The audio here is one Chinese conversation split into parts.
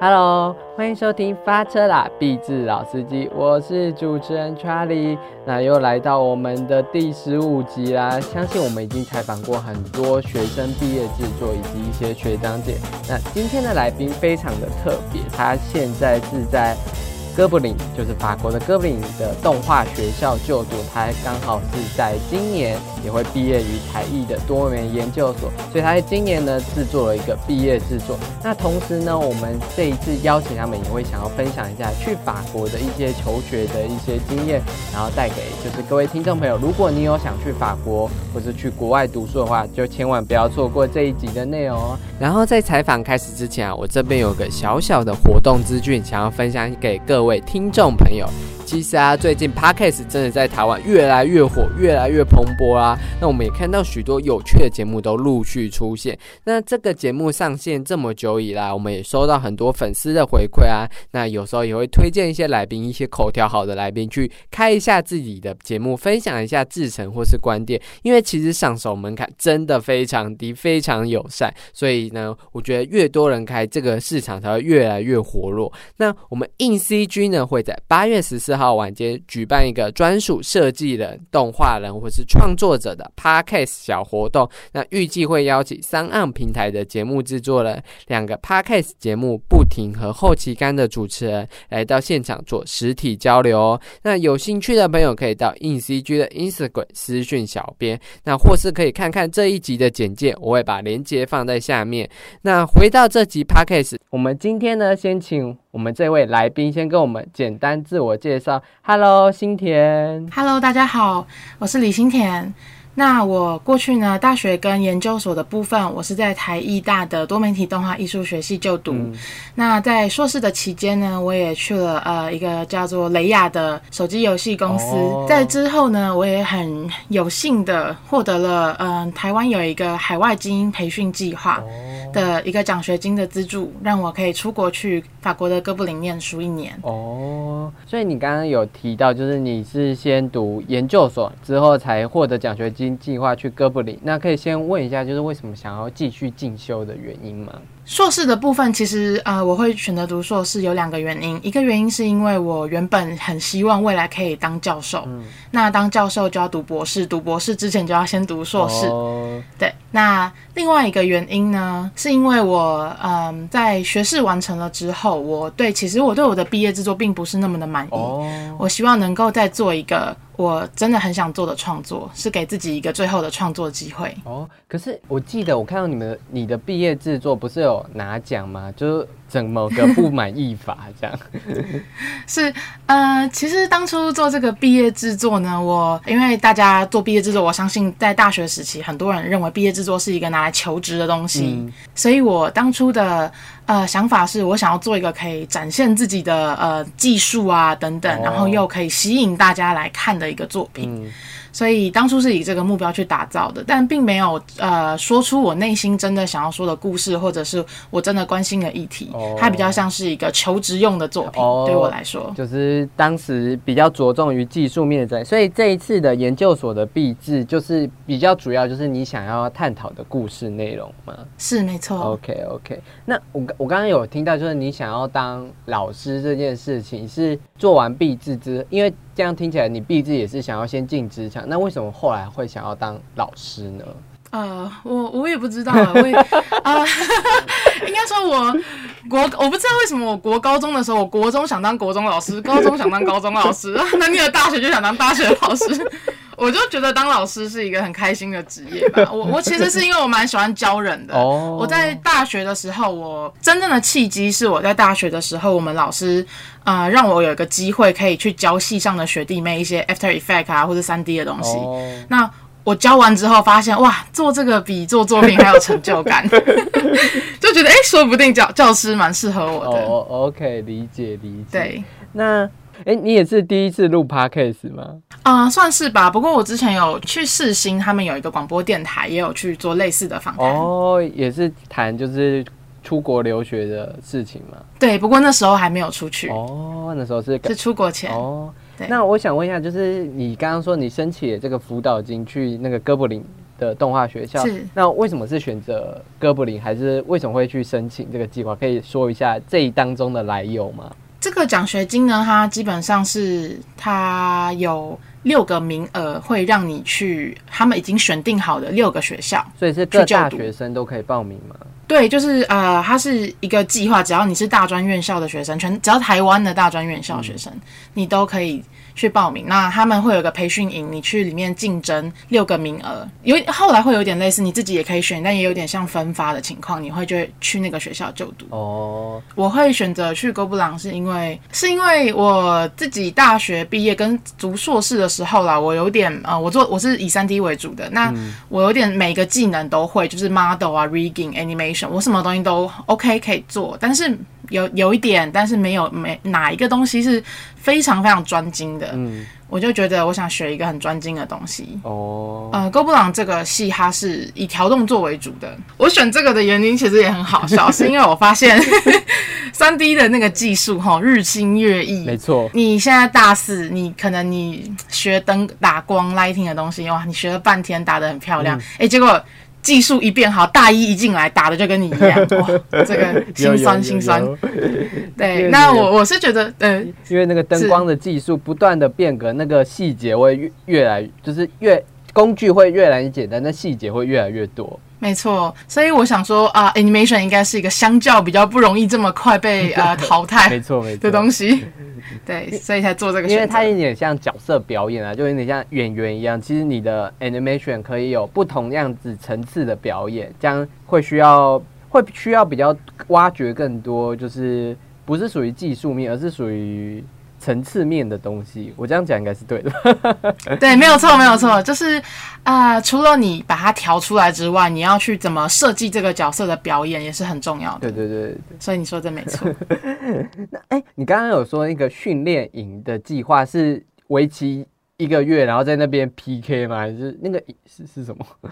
Hello，欢迎收听发车啦，励志老司机，我是主持人 Charlie。那又来到我们的第十五集啦，相信我们已经采访过很多学生毕业制作以及一些学长姐。那今天的来宾非常的特别，他现在是在。哥布林就是法国的哥布林的动画学校就读，他刚好是在今年也会毕业于台艺的多元研究所，所以他在今年呢制作了一个毕业制作。那同时呢，我们这一次邀请他们也会想要分享一下去法国的一些求学的一些经验，然后带给就是各位听众朋友，如果你有想去法国或是去国外读书的话，就千万不要错过这一集的内容哦。然后在采访开始之前啊，我这边有个小小的活动资讯，想要分享给各位。位听众朋友。其实啊，最近 Podcast 真的在台湾越来越火，越来越蓬勃啦。那我们也看到许多有趣的节目都陆续出现。那这个节目上线这么久以来，我们也收到很多粉丝的回馈啊。那有时候也会推荐一些来宾，一些口条好的来宾去开一下自己的节目，分享一下制程或是观点。因为其实上手门槛真的非常低，非常友善。所以呢，我觉得越多人开，这个市场才会越来越活络。那我们硬 CG 呢，会在八月十四。号晚间举办一个专属设计人、动画人或是创作者的 Podcast 小活动，那预计会邀请三岸平台的节目制作人、两个 Podcast 节目不停和后期干的主持人来到现场做实体交流哦。那有兴趣的朋友可以到 InCG 的 Instagram 私讯小编，那或是可以看看这一集的简介，我会把链接放在下面。那回到这集 Podcast，我们今天呢，先请。我们这位来宾先跟我们简单自我介绍。Hello，新田。Hello，大家好，我是李新田。那我过去呢，大学跟研究所的部分，我是在台艺大的多媒体动画艺术学系就读。那在硕士的期间呢，我也去了呃一个叫做雷亚的手机游戏公司。在之后呢，我也很有幸的获得了嗯台湾有一个海外精英培训计划的一个奖学金的资助，让我可以出国去法国的哥布林念书一年。哦，所以你刚刚有提到，就是你是先读研究所之后才获得奖学金。计划去哥布林，那可以先问一下，就是为什么想要继续进修的原因吗？硕士的部分，其实呃，我会选择读硕士有两个原因，一个原因是因为我原本很希望未来可以当教授，那当教授就要读博士，读博士之前就要先读硕士。对，那另外一个原因呢，是因为我嗯，在学士完成了之后，我对其实我对我的毕业制作并不是那么的满意，我希望能够再做一个。我真的很想做的创作，是给自己一个最后的创作机会。哦，可是我记得我看到你们你的毕业制作不是有拿奖吗？就是。整某个不满意法？这样是呃，其实当初做这个毕业制作呢，我因为大家做毕业制作，我相信在大学时期，很多人认为毕业制作是一个拿来求职的东西，所以我当初的呃想法是我想要做一个可以展现自己的呃技术啊等等，然后又可以吸引大家来看的一个作品。所以当初是以这个目标去打造的，但并没有呃说出我内心真的想要说的故事，或者是我真的关心的议题。它比较像是一个求职用的作品，对我来说，就是当时比较着重于技术面在。所以这一次的研究所的毕制，就是比较主要就是你想要探讨的故事内容吗？是没错。OK OK，那我我刚刚有听到，就是你想要当老师这件事情，是做完毕制之，因为。这样听起来，你毕志也是想要先进职场，那为什么后来会想要当老师呢？啊，我我也不知道，我也 啊，应该说我国我不知道为什么我国高中的时候，我国中想当国中老师，高中想当高中老师，那你的大学就想当大学老师。我就觉得当老师是一个很开心的职业吧。我我其实是因为我蛮喜欢教人的。哦。我在大学的时候，我真正的契机是我在大学的时候，我们老师啊让我有一个机会可以去教系上的学弟妹一些 After Effect 啊或者三 D 的东西。哦。那我教完之后发现，哇，做这个比做作品还有成就感，就觉得哎，说不定教教师蛮适合我的。哦，OK，理解理解。对。那。哎，你也是第一次录 podcast 吗？啊，算是吧。不过我之前有去试新，他们有一个广播电台，也有去做类似的访谈。哦，也是谈就是出国留学的事情嘛？对，不过那时候还没有出去。哦，那时候是是出国前。哦，那我想问一下，就是你刚刚说你申请这个辅导金去那个哥布林的动画学校。是那为什么是选择哥布林，还是为什么会去申请这个计划？可以说一下这一当中的来由吗？这个奖学金呢，它基本上是它有六个名额，会让你去他们已经选定好的六个学校。所以是各大学生都可以报名吗？对，就是呃，它是一个计划，只要你是大专院校的学生，全只要台湾的大专院校学生，你都可以去报名。那他们会有个培训营，你去里面竞争六个名额，有后来会有点类似你自己也可以选，但也有点像分发的情况，你会就去那个学校就读。哦，我会选择去哥布朗，是因为是因为我自己大学毕业跟读硕士的时候啦，我有点呃，我做我是以三 D 为主的，那我有点每个技能都会，就是 model 啊、rigging、animation，我什么东西都 OK 可以做，但是有有一点，但是没有没哪一个东西是非常非常专精的，嗯，我就觉得我想学一个很专精的东西。哦，呃，哥布朗这个戏它是以调动作为主的。我选这个的原因其实也很好笑，是因为我发现 三 D 的那个技术哈日新月异。没错，你现在大四，你可能你学灯打光 lighting 的东西，哇，你学了半天打得很漂亮，哎、结果技术一变好，大一一进来打的就跟你一样，哇，这个心酸心酸。对，那我我是觉得，嗯，因为那个灯光的技术不断的变革，那个细节会越越来，就是越工具会越来越简单，那细节会越来越多。没错，所以我想说啊、a n i m a t i o n 应该是一个相较比较不容易这么快被呃 淘汰没错没错的东西，对，所以才做这个。因为它有点像角色表演啊，就有点像演员一样。其实你的 animation 可以有不同样子层次的表演，这样会需要会需要比较挖掘更多，就是不是属于技术面，而是属于层次面的东西。我这样讲应该是对的。对，没有错，没有错，就是啊、呃除了你把它调出来之外，你要去怎么设计这个角色的表演也是很重要的。对对对对。所以你说这没错。那哎、你刚刚有说那个训练营的计划是为期一个月，然后在那边 PK 吗？还是那个是是什么？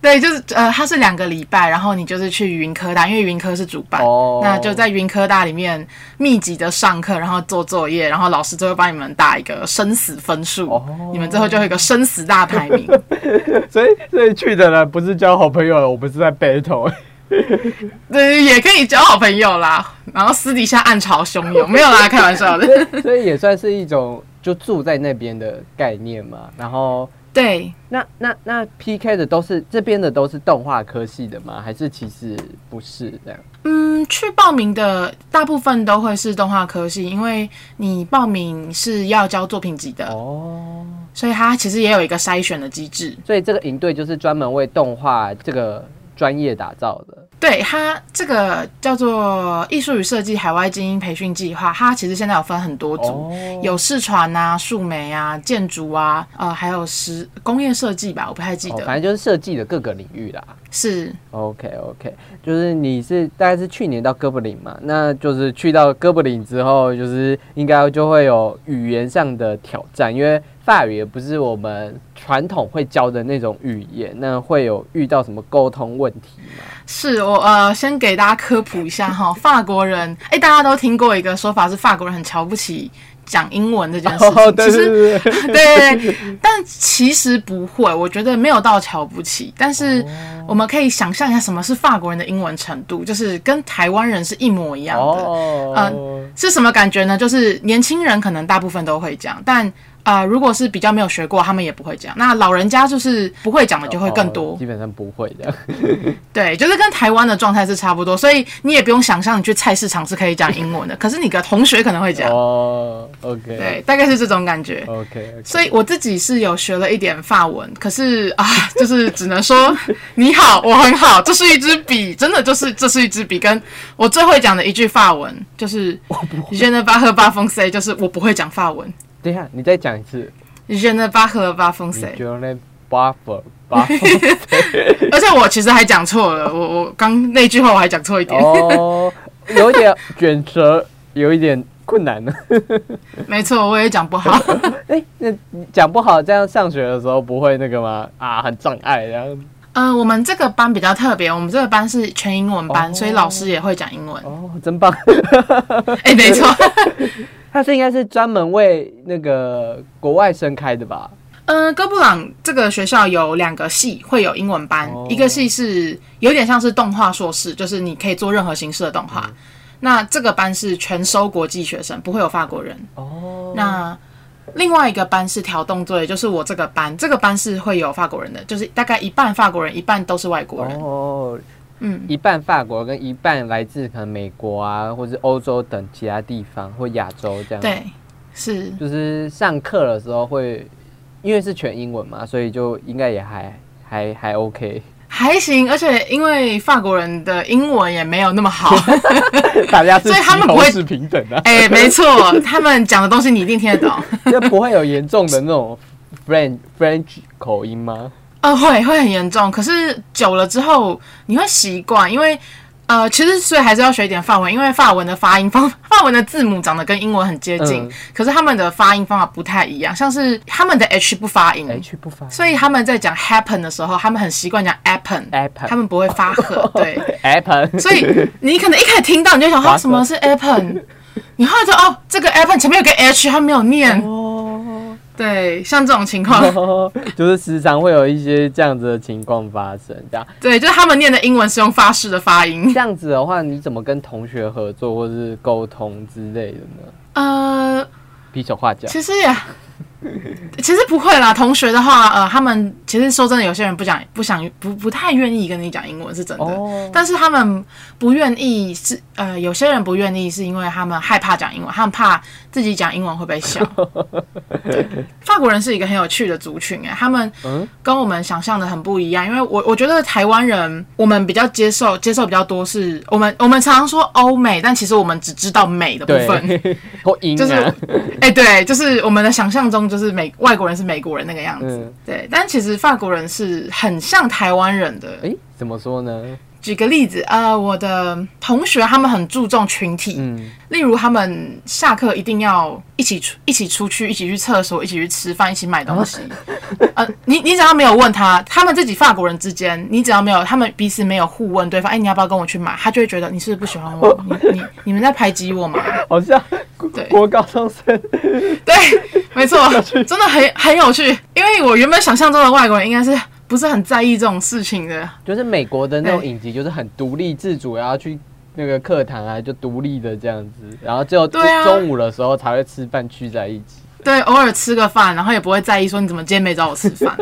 对，就是呃，它是两个礼拜，然后你就是去云科大，因为云科是主办，哦那就在云科大里面密集的上课，然后做作业，然后老师就会帮你们打一个生死分数，哦你们最后就会有一个生死大排名。所以所以去的人不是交好朋友了，我不是在 battle。对，也可以交好朋友啦，然后私底下暗潮汹涌，没有啦，开玩笑的。所以也算是一种就住在那边的概念嘛。然后对，那那那 PK 的都是这边的都是动画科系的吗？还是其实不是这样？嗯，去报名的大部分都会是动画科系，因为你报名是要交作品集的，哦，所以它其实也有一个筛选的机制。所以这个营队就是专门为动画这个专业打造的。对它这个叫做艺术与设计海外精英培训计划，它其实现在有分很多组，哦有视传啊、数媒啊、建筑啊，呃，还有实工业设计吧，我不太记哦，得。反正就是设计的各个领域啦。是 OK OK，就是你是大概是去年到哥布林嘛，那就是去到哥布林之后，就是应该就会有语言上的挑战，因为法语也不是我们传统会教的那种语言，那会有遇到什么沟通问题吗？是，我呃先给大家科普一下哈，法国人，哎，大家都听过一个说法是法国人很瞧不起讲英文这件事 其实对 但其实不会，我觉得没有到瞧不起，但是我们可以想象一下什么是法国人的英文程度，就是跟台湾人是一模一样的。嗯，是什么感觉呢？就是年轻人可能大部分都会讲，但啊、呃如果是比较没有学过，他们也不会讲。那老人家就是不会讲的就会更多。哦基本上不会的。对，就是跟台湾的状态是差不多，所以你也不用想象你去菜市场是可以讲英文的，可是你的同学可能会讲。哦，OK，对，大概是这种感觉。，OK，所以我自己是有学了一点法文，可是啊，就是只能说你好，我很好，这是一支笔，真的就是这是一支笔。跟我最会讲的一句法文就是 “Je ne pas h pas français”，就是我不会讲法文等一下你再讲一次 “Je ne pas h pas français”，就那 buffer buffer 而且我其实还讲错了，我我刚那句话我还讲错一点，哦，有一点卷舌，有一点困难呢。没错，我也讲不好。哎、那讲不好，这样上学的时候不会那个吗？啊，很障碍，然后嗯、我们这个班比较特别，我们这个班是全英文班，哦所以老师也会讲英文。哦，真棒。哎、没错。它是应该是专门为那个国外生开的吧？嗯，哥布朗这个学校有两个系会有英文班，哦一个系是有点像是动画硕士，就是你可以做任何形式的动画。那这个班是全收国际学生，不会有法国人。哦，那另外一个班是调动作业，就是我这个班，这个班是会有法国人的，就是大概一半法国人，一半都是外国人。哦，嗯，一半法国跟一半来自可能美国啊，或是欧洲等其他地方或亚洲这样。，对，是就是上课的时候会，因为是全英文嘛，所以就应该也还还还 OK。还行，而且因为法国人的英文也没有那么好，大家是所以他们不会是平等的、哎、没错，他们讲的东西你一定听得懂。就不会有严重的那种 French French 口音吗？呃，会会很严重，可是久了之后你会习惯，因为呃，其实所以还是要学一点法文，因为法文的发音方 法文的字母长得跟英文很接近，嗯。可是他们的发音方法不太一样，像是他们的 H 不发音。H 不发所以他们在讲 happen 的时候，他们很习惯讲 happen，Apple 他们不会发合，对，，appen，所以你可能一开始听到你就想，发啊，什么是 happen？你后来就哦，这个 happen 前面有个 h，他没有念，哦，对，像这种情况，就是时常会有一些这样子的情况发生，这样对，就是他们念的英文是用法式的发音。这样子的话，你怎么跟同学合作或是沟通之类的呢？呃，比手画脚，其实也，其实不会啦。同学的话，呃，他们其实说真的，有些人不讲，不想，不不太愿意跟你讲英文，是真的。哦但是他们不愿意是，呃，有些人不愿意是因为他们害怕讲英文，他们怕自己讲英文会被笑。对，法国人是一个很有趣的族群哎，他们嗯跟我们想象的很不一样。因为我我觉得台湾人我们比较接受接受比较多是，我们我们常常说欧美，但其实我们只知道美的部分。就是啊，哎、对，就是我们的想象中，就是美外国人是美国人那个样子，嗯对。但其实法国人是很像台湾人的。哎，怎么说呢？举个例子，呃，我的同学他们很注重群体，嗯，例如他们下课一定要一起出一起出去，一起去厕所，一起去吃饭，一起买东西。呃，你你只要没有问他，他们自己法国人之间，你只要没有他们彼此没有互问对方，哎，你要不要跟我去买？他就会觉得你是不是不喜欢我？你你你们在排挤我吗？好像对国高中生，对，没错，真的很很有趣。因为我原本想象中的外国人应该是不是很在意这种事情的。就是美国的那种影集，就是很独立自主，然后去那个课堂啊，就独立的这样子，然后只有中午的时候才会吃饭聚在一起。对，偶尔吃个饭，然后也不会在意说你怎么今天没找我吃饭。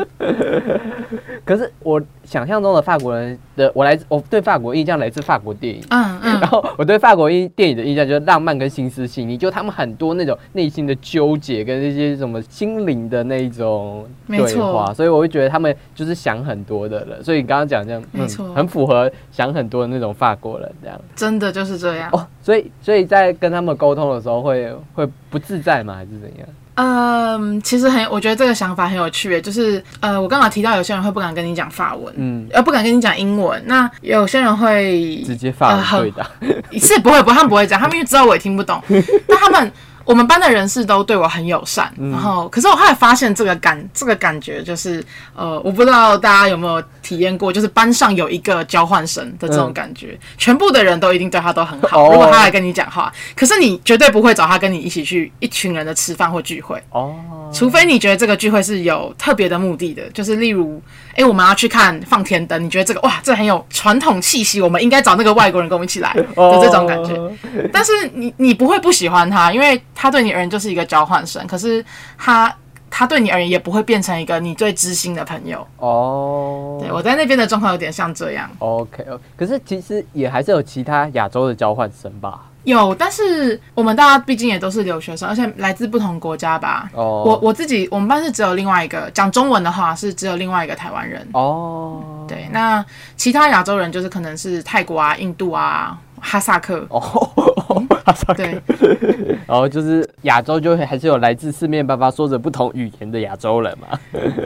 可是我想象中的法国人的，我来自我对法国印象来自法国电影。嗯嗯然，后我对法国印电影的印象就是浪漫跟心思细腻，就他们很多那种内心的纠结跟那些什么心灵的那一种对没错话，所以我会觉得他们就是想很多的人。所以你刚刚讲这样，嗯没错很符合想很多的那种法国人这样。真的就是这样。哦，所以所以在跟他们沟通的时候会会不自在吗？还是怎样？嗯，其实很，我觉得这个想法很有趣耶，就是呃，我刚好提到有些人会不敢跟你讲法文，嗯，呃，不敢跟你讲英文，那有些人会直接法呃文对答。是不会不会，他们不会这样，他们因为知道我也听不懂，但他们我们班的人士都对我很友善，嗯。然后可是我后来发现这个感这个感觉就是呃，我不知道大家有没有体验过，就是班上有一个交换生的这种感觉，全部的人都一定对他都很好，如果他来跟你讲话，可是你绝对不会找他跟你一起去一群人的吃饭或聚会。哦，除非你觉得这个聚会是有特别的目的的，就是例如，哎、我们要去看放天灯，你觉得这个哇，这很有传统气息，我们应该找那个外国人跟我们一起来的这种感觉。哦。但是你你不会不喜欢他，因为他对你而言就是一个交换生，可是他他对你而言也不会变成一个你最知心的朋友。哦，对我在那边的状况有点像这样，OK OK，可是其实也还是有其他亚洲的交换生吧？有，但是我们大家毕竟也都是留学生，而且来自不同国家吧。哦，我我自己，我们班是只有另外一个讲中文的话是只有另外一个台湾人。哦，对，那其他亚洲人就是可能是泰国啊、印度啊、哈萨克。哦，哈萨克对，然后就是亚洲就会还是有来自四面八方说着不同语言的亚洲人嘛。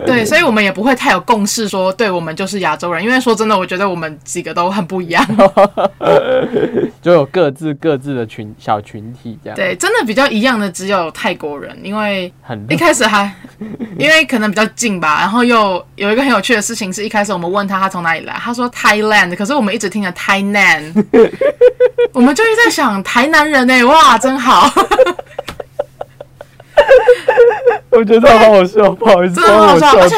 对，所以我们也不会太有共识说，对我们就是亚洲人，因为说真的，我觉得我们几个都很不一样。就有各自各自的群小群体这样，，对，真的比较一样的只有泰国人，因为很一开始还因为可能比较近吧，然后又有一个很有趣的事情是，一开始我们问他他从哪里来，他说 Thailand，可是我们一直听着 Tainan，我们就一直在想台南人哎、哇，真好。我觉得好好笑，不好意思，真的很好笑，而且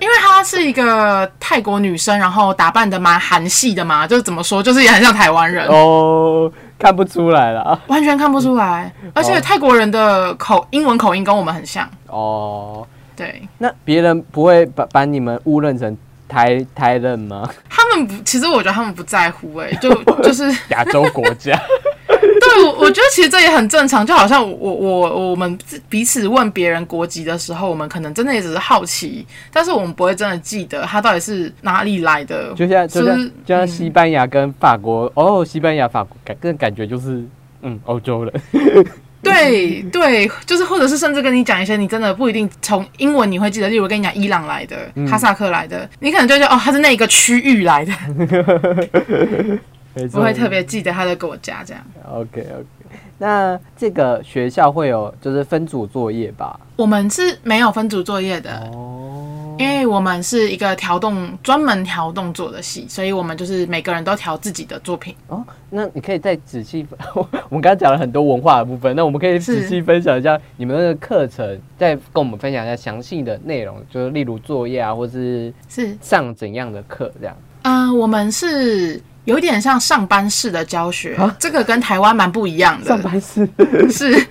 因为她是一个泰国女生，然后打扮的蛮韩系的嘛，就是怎么说，就是也很像台湾人，哦，看不出来了。完全看不出来。而且泰国人的口英文口音跟我们很像，哦，对那别人不会把把你们误认成台台人吗？他们不，其实我觉得他们不在乎、欸，哎，就就是 亚洲国家，对，我我觉得其实这也很正常，就好像我我我们彼此问别人国籍的时候，我们可能真的也只是好奇，但是我们不会真的记得他到底是哪里来的。就像就像就像西班牙跟法国，哦，西班牙法国感更感觉就是嗯欧洲人，对对，就是或者是甚至跟你讲一些你真的不一定从英文你会记得，例如跟你讲伊朗来的、哈萨克来的，你可能就觉得哦，他是那一个区域来的，不会特别记得他的国家这样。OK OK。那这个学校会有就是分组作业吧？我们是没有分组作业的，哦，因为我们是一个调动专门调动作的戏，所以我们就是每个人都调自己的作品。哦，那你可以再仔细，我们刚刚讲了很多文化的部分，那我们可以仔细分享一下你们那个课程，再跟我们分享一下详细的内容，就是例如作业啊，或是是，上怎样的课这样。嗯、我们是有点像上班式的教学，啊这个跟台湾蛮不一样的。上班式 是，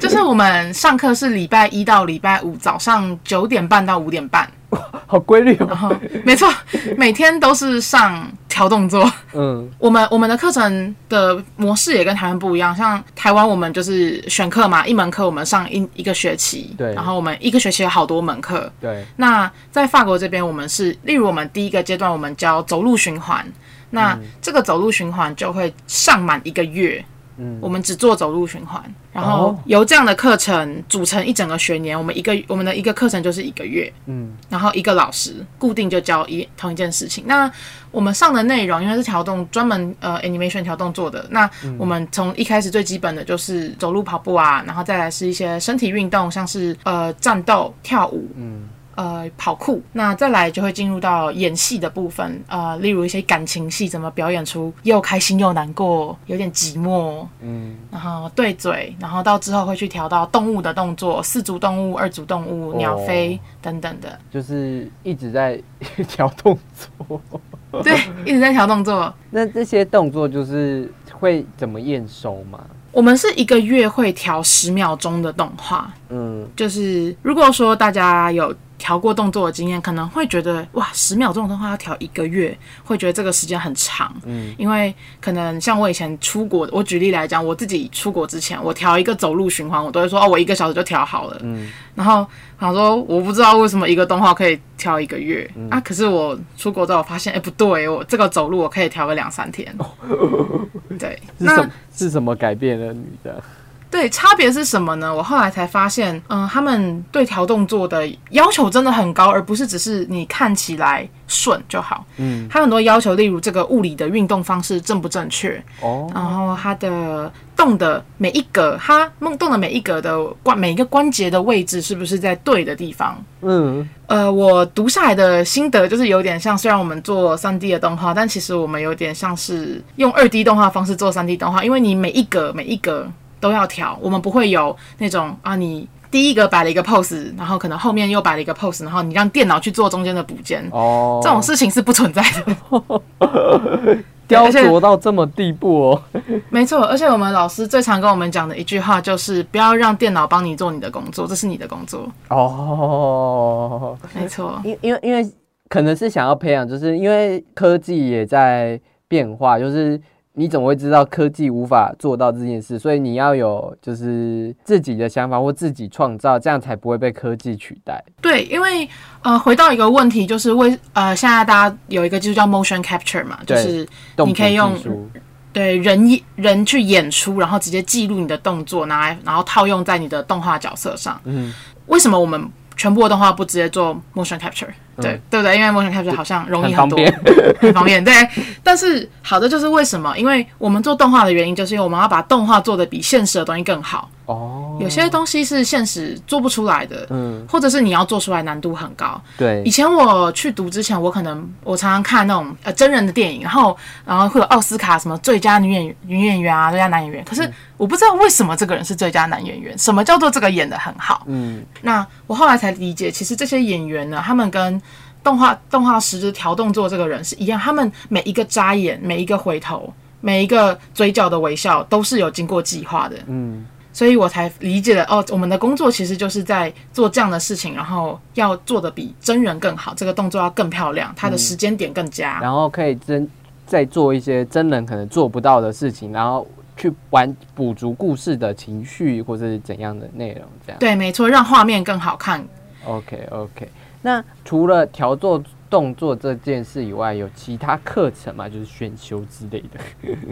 就是我们上课是礼拜一到礼拜五早上九点半到五点半，好规律哦。没错，每天都是上调动作。嗯，我们我们的课程的模式也跟台湾不一样，像台湾我们就是选课嘛，一门课我们上一一个学期，对然后我们一个学期有好多门课。对，那在法国这边，我们是，例如我们第一个阶段我们教走路循环，那这个走路循环就会上满一个月。嗯我们只做走路循环，然后哦由这样的课程组成一整个学年。我们一个我们的一个课程就是一个月，嗯然后一个老师固定就教一同一件事情。那我们上的内容因为是调动专门呃 animation 调动做的，那我们从一开始最基本的就是走路、跑步啊，然后再来是一些身体运动，像是呃战斗、跳舞，嗯呃跑酷，那再来就会进入到演戏的部分，呃，例如一些感情戏，怎么表演出又开心又难过，有点寂寞，嗯，然后对嘴，然后到之后会去调到动物的动作，四足动物、二足动物、鸟飞等等的，就是一直在调动作。对，一直在调动作。那这些动作就是会怎么验收吗？我们是一个月会调十秒钟的动画，嗯，就是如果说大家有调过动作的经验，可能会觉得哇，十秒钟的动画要调一个月，会觉得这个时间很长。嗯，因为可能像我以前出国，我举例来讲，我自己出国之前，我调一个走路循环，我都会说哦，我一个小时就调好了。嗯，然后想说我不知道为什么一个动画可以调一个月、啊，可是我出国之后发现，哎、不对，我这个走路我可以调个两三天。对，那是什么改变了你的？对，差别是什么呢？我后来才发现，嗯、他们对调动作的要求真的很高，而不是只是你看起来顺就好。嗯，他很多要求，例如这个物理的运动方式正不正确，哦，然后它的动的每一格，它梦动的每一格的关每一个关节的位置是不是在对的地方？嗯，呃，我读下来的心得就是有点像，虽然我们做三 D 的动画，但其实我们有点像是用二 D 动画方式做三 D 动画，因为你每一格每一格都要调，我们不会有那种啊你。第一个摆了一个 pose，然后可能后面又摆了一个 pose，然后你让电脑去做中间的补件，哦，这种事情是不存在的。雕琢到这么地步哦。没错，而且我们老师最常跟我们讲的一句话就是，不要让电脑帮你做你的工作，这是你的工作。哦，没错，因因为因为可能是想要培养，就是因为科技也在变化，就是你怎么会知道科技无法做到这件事？所以你要有就是自己的想法或自己创造，这样才不会被科技取代。对，因为呃，回到一个问题，就是为呃，现在大家有一个技术叫 motion capture 嘛，就是你可以用对人演人去演出，然后直接记录你的动作，拿来然后套用在你的动画角色上。嗯，为什么我们全部的动画不直接做 motion capture？对对不对？因为 motion capture 好像容易多，很方便。很方便。对，但是好的就是为什么？因为我们做动画的原因，就是因为我们要把动画做的比现实的东西更好。哦，有些东西是现实做不出来的，嗯，或者是你要做出来难度很高。对以，前我去读之前，我可能我常常看那种呃真人的电影，然后然后会有奥斯卡什么最佳女演女演员啊，最佳男演员。可是我不知道为什么这个人是最佳男演员，什么叫做这个演的很好？嗯，那我后来才理解，其实这些演员呢，他们跟动画动画师就是调动作这个人是一样，他们每一个眨眼、每一个回头、每一个嘴角的微笑，都是有经过计划的。嗯，所以我才理解了哦，我们的工作其实就是在做这样的事情，然后要做的比真人更好，这个动作要更漂亮，它的时间点更佳。然后可以真再做一些真人可能做不到的事情，然后去完补足故事的情绪或者是怎样的内容，这样。对，没错，让画面更好看。OK OK，那除了调做动作这件事以外，有其他课程吗？就是选修之类的。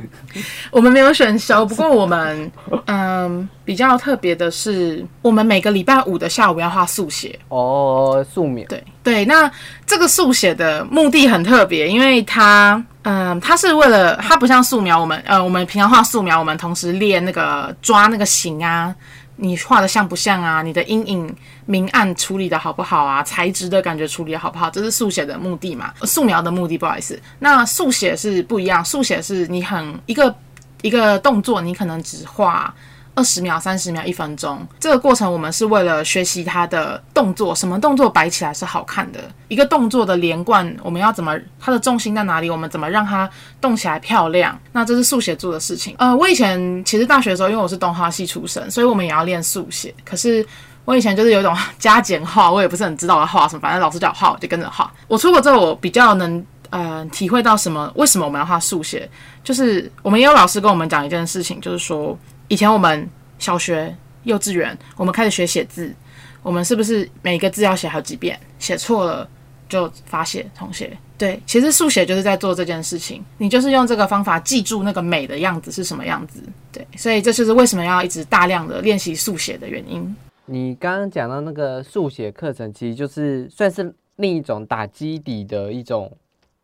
我们没有选修，不过我们嗯比较特别的是，我们每个礼拜五的下午要画速写。哦，素描。对对，那这个速写的目的很特别，因为它，嗯，它是为了它不像素描，我们呃，我们平常画素描，我们同时练那个抓那个形啊，你画的像不像啊？你的阴影明暗处理的好不好啊？材质的感觉处理的好不好？这是速写的目的嘛？素描的目的，不好意思，那速写是不一样，速写是你很一个一个动作，你可能只画。二十秒、三十秒、一分钟，这个过程我们是为了学习它的动作，什么动作摆起来是好看的，一个动作的连贯，我们要怎么，它的重心在哪里，我们怎么让它动起来漂亮？那这是速写做的事情。呃，我以前其实大学的时候，因为我是动画系出身，所以我们也要练速写。可是我以前就是有一种 加减画，我也不是很知道我要画什么，反正老师叫我画，我就跟着画。我出国之后，我比较能呃体会到什么，为什么我们要画速写，就是我们也有老师跟我们讲一件事情，就是说。以前我们小学、幼稚园，我们开始学写字，我们是不是每个字要写好几遍？写错了就罚写重写。对，其实速写就是在做这件事情，你就是用这个方法记住那个美的样子是什么样子。对，所以这就是为什么要一直大量的练习速写的原因。你刚刚讲到那个速写课程，其实就是算是另一种打基底的一种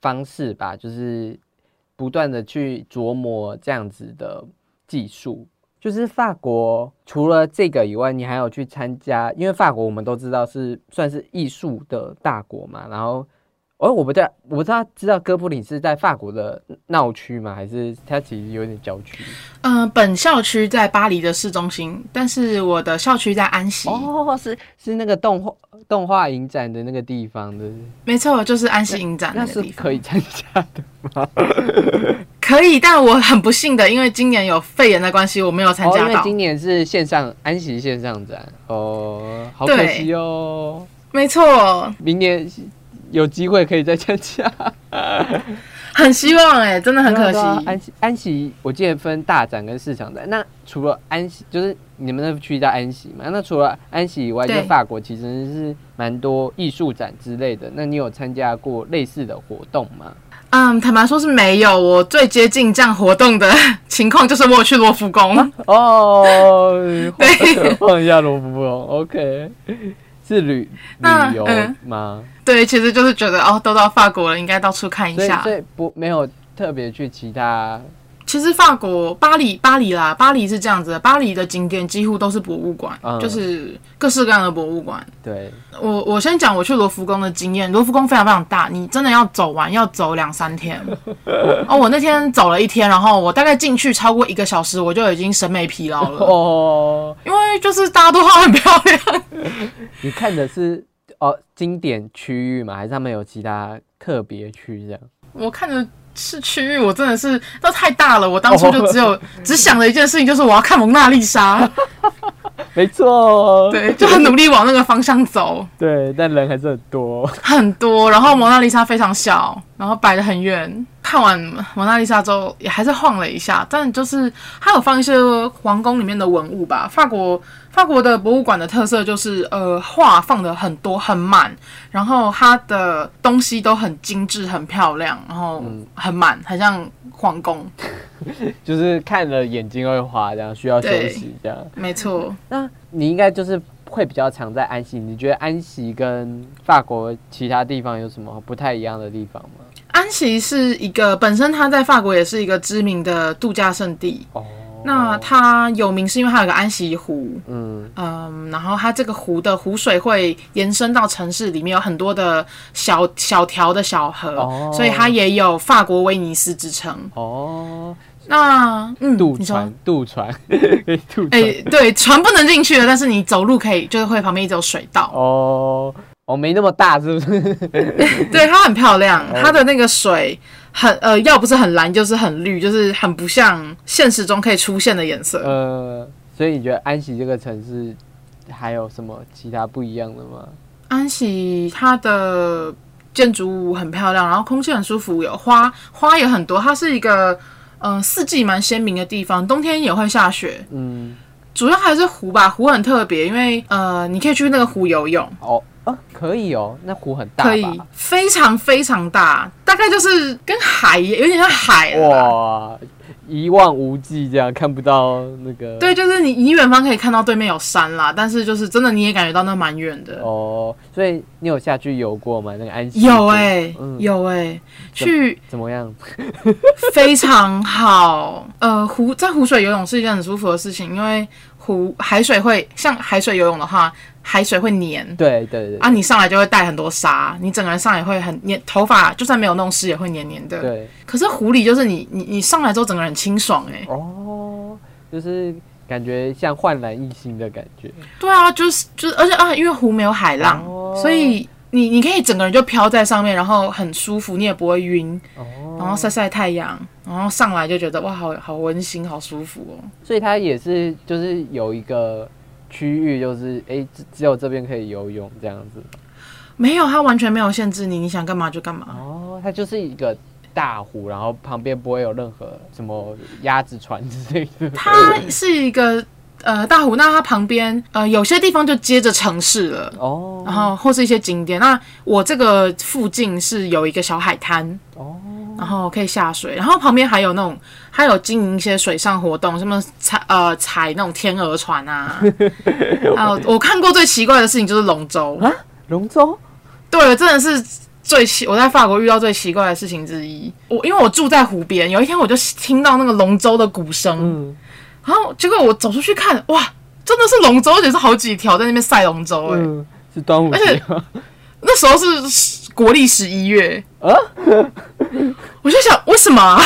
方式吧，就是不断的去琢磨这样子的技术。就是法国除了这个以外，你还有去参加，因为法国我们都知道是算是艺术的大国嘛。然后，哦，我不对，我不知道知道哥布林是在法国的闹区吗？还是它其实有点郊区？嗯、本校区在巴黎的市中心，但是我的校区在安息。哦，是是那个动画动画影展的那个地方的，没错，就是安息影展那是。可以参加的。可以，但我很不幸的，因为今年有肺炎的关系，我没有参哦，因为。今年是线上安息线上展，哦，好可惜哦。没错，明年有机会可以再参加，很希望哎、真的很可惜。安息安息，我记得分大展跟市场展。那除了安息，就是你们那区叫安息嘛？那除了安息以外，在法国其实是蛮多艺术展之类的。那你有参加过类似的活动吗？嗯，坦白说是没有。我最接近这样活动的 情况就是我有去罗浮宫。哦，对逛一下罗浮宫，OK，是旅那旅游嗯吗？对，其实就是觉得哦，都到法国了，应该到处看一下。所以不没有特别去其他其实法国巴黎巴黎啦，巴黎是这样子的，巴黎的景点几乎都是博物馆，嗯就是各式各样的博物馆。对我我先讲我去罗浮宫的经验，罗浮宫非常非常大，你真的要走完要走两三天。哦，我那天走了一天，然后我大概进去超过一个小时，我就已经审美疲劳了，哦，因为就是大家都画很漂亮。你看的是哦经典区域吗？还是他们有其他特别区这样？我看的是区域，我真的是都太大了，我当初就只有、只想了一件事情，就是我要看蒙娜丽莎，没错，对，就很努力往那个方向走。对，但人还是很多。很多，然后蒙娜丽莎非常小，然后摆得很远。看完蒙娜丽莎之后，也还是晃了一下，但就是它有放一些皇宫里面的文物吧。法国法国的博物馆的特色就是，呃，画放的很多很满，然后它的东西都很精致、很漂亮，然后很满，很像皇宫。就是看了眼睛会花，这样需要休息这样。没错，那你应该就是会比较常在安息。你觉得安息跟法国其他地方有什么不太一样的地方吗？安息是一个本身它在法国也是一个知名的度假胜地。哦，那它有名是因为它有个安息湖，嗯嗯，然后它这个湖的湖水会延伸到城市里面，有很多的小小条的小河，哦所以它也有法国威尼斯之称。哦，那嗯，渡船，渡船，哎、船。对，船不能进去了，但是你走路可以，就是会旁边一直有水道。哦，哦，没那么大，是不是？对，它很漂亮，哦它的那个水很呃，要不是很蓝，就是很绿，就是很不像现实中可以出现的颜色。呃，所以你觉得安息这个城市还有什么其他不一样的吗？安息它的建筑物很漂亮，然后空气很舒服，有花花也很多，它是一个嗯、呃四季蛮鲜明的地方，冬天也会下雪。嗯，主要还是湖吧，湖很特别，因为呃，你可以去那个湖游泳，哦，啊，可以哦，那湖很大可以？非常非常大，大概就是跟海一有点像海。哇，一望无际，这样看不到那个。对，就是你你远方可以看到对面有山啦，但是就是真的你也感觉到那蛮远的。哦，所以你有下去游过吗？那个安溪有湖哎、嗯有哎、去怎么样？非常好。呃，湖在湖水游泳是一件很舒服的事情，因为湖海水会像海水游泳的话，海水会黏。对对对啊，你上来就会带很多沙，你整个人上来会很黏，头发就算没有弄湿也会黏黏的。对，可是湖里就是你你你上来之后整个人清爽哎、哦，就是感觉像焕然一新的感觉。对啊，就是就是，而且啊，因为湖没有海浪，哦所以你你可以整个人就飘在上面，然后很舒服，你也不会晕，哦，然后晒晒太阳，然后上来就觉得哇，好好温馨，好舒服哦。所以它也是就是有一个区域，就是哎、只只有这边可以游泳这样子。没有，它完全没有限制你，你想干嘛就干嘛。哦，它就是一个大湖，然后旁边不会有任何什么鸭子船之类的。它是一个呃大湖，那它旁边呃有些地方就接着城市了。哦，然后或是一些景点，那我这个附近是有一个小海滩，哦，然后可以下水，然后旁边还有那种，还有经营一些水上活动，什么踩呃踩那种天鹅船啊，还有我看过最奇怪的事情就是龙舟，啊，龙舟 对，真的是最奇我在法国遇到最奇怪的事情之一。我因为我住在湖边，有一天我就听到那个龙舟的鼓声，嗯然后结果我走出去看，哇，真的是龙舟，而且是好几条在那边赛龙舟、哎、嗯，是端午而且节？那时候是国历十一月，啊，我就想为什么、啊？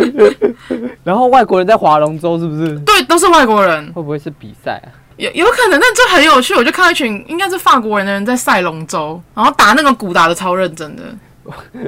然后外国人在划龙舟是不是？对，都是外国人。会不会是比赛啊？有有可能，但这很有趣。我就看到一群应该是法国人的人在赛龙舟，然后打那个鼓打的超认真的。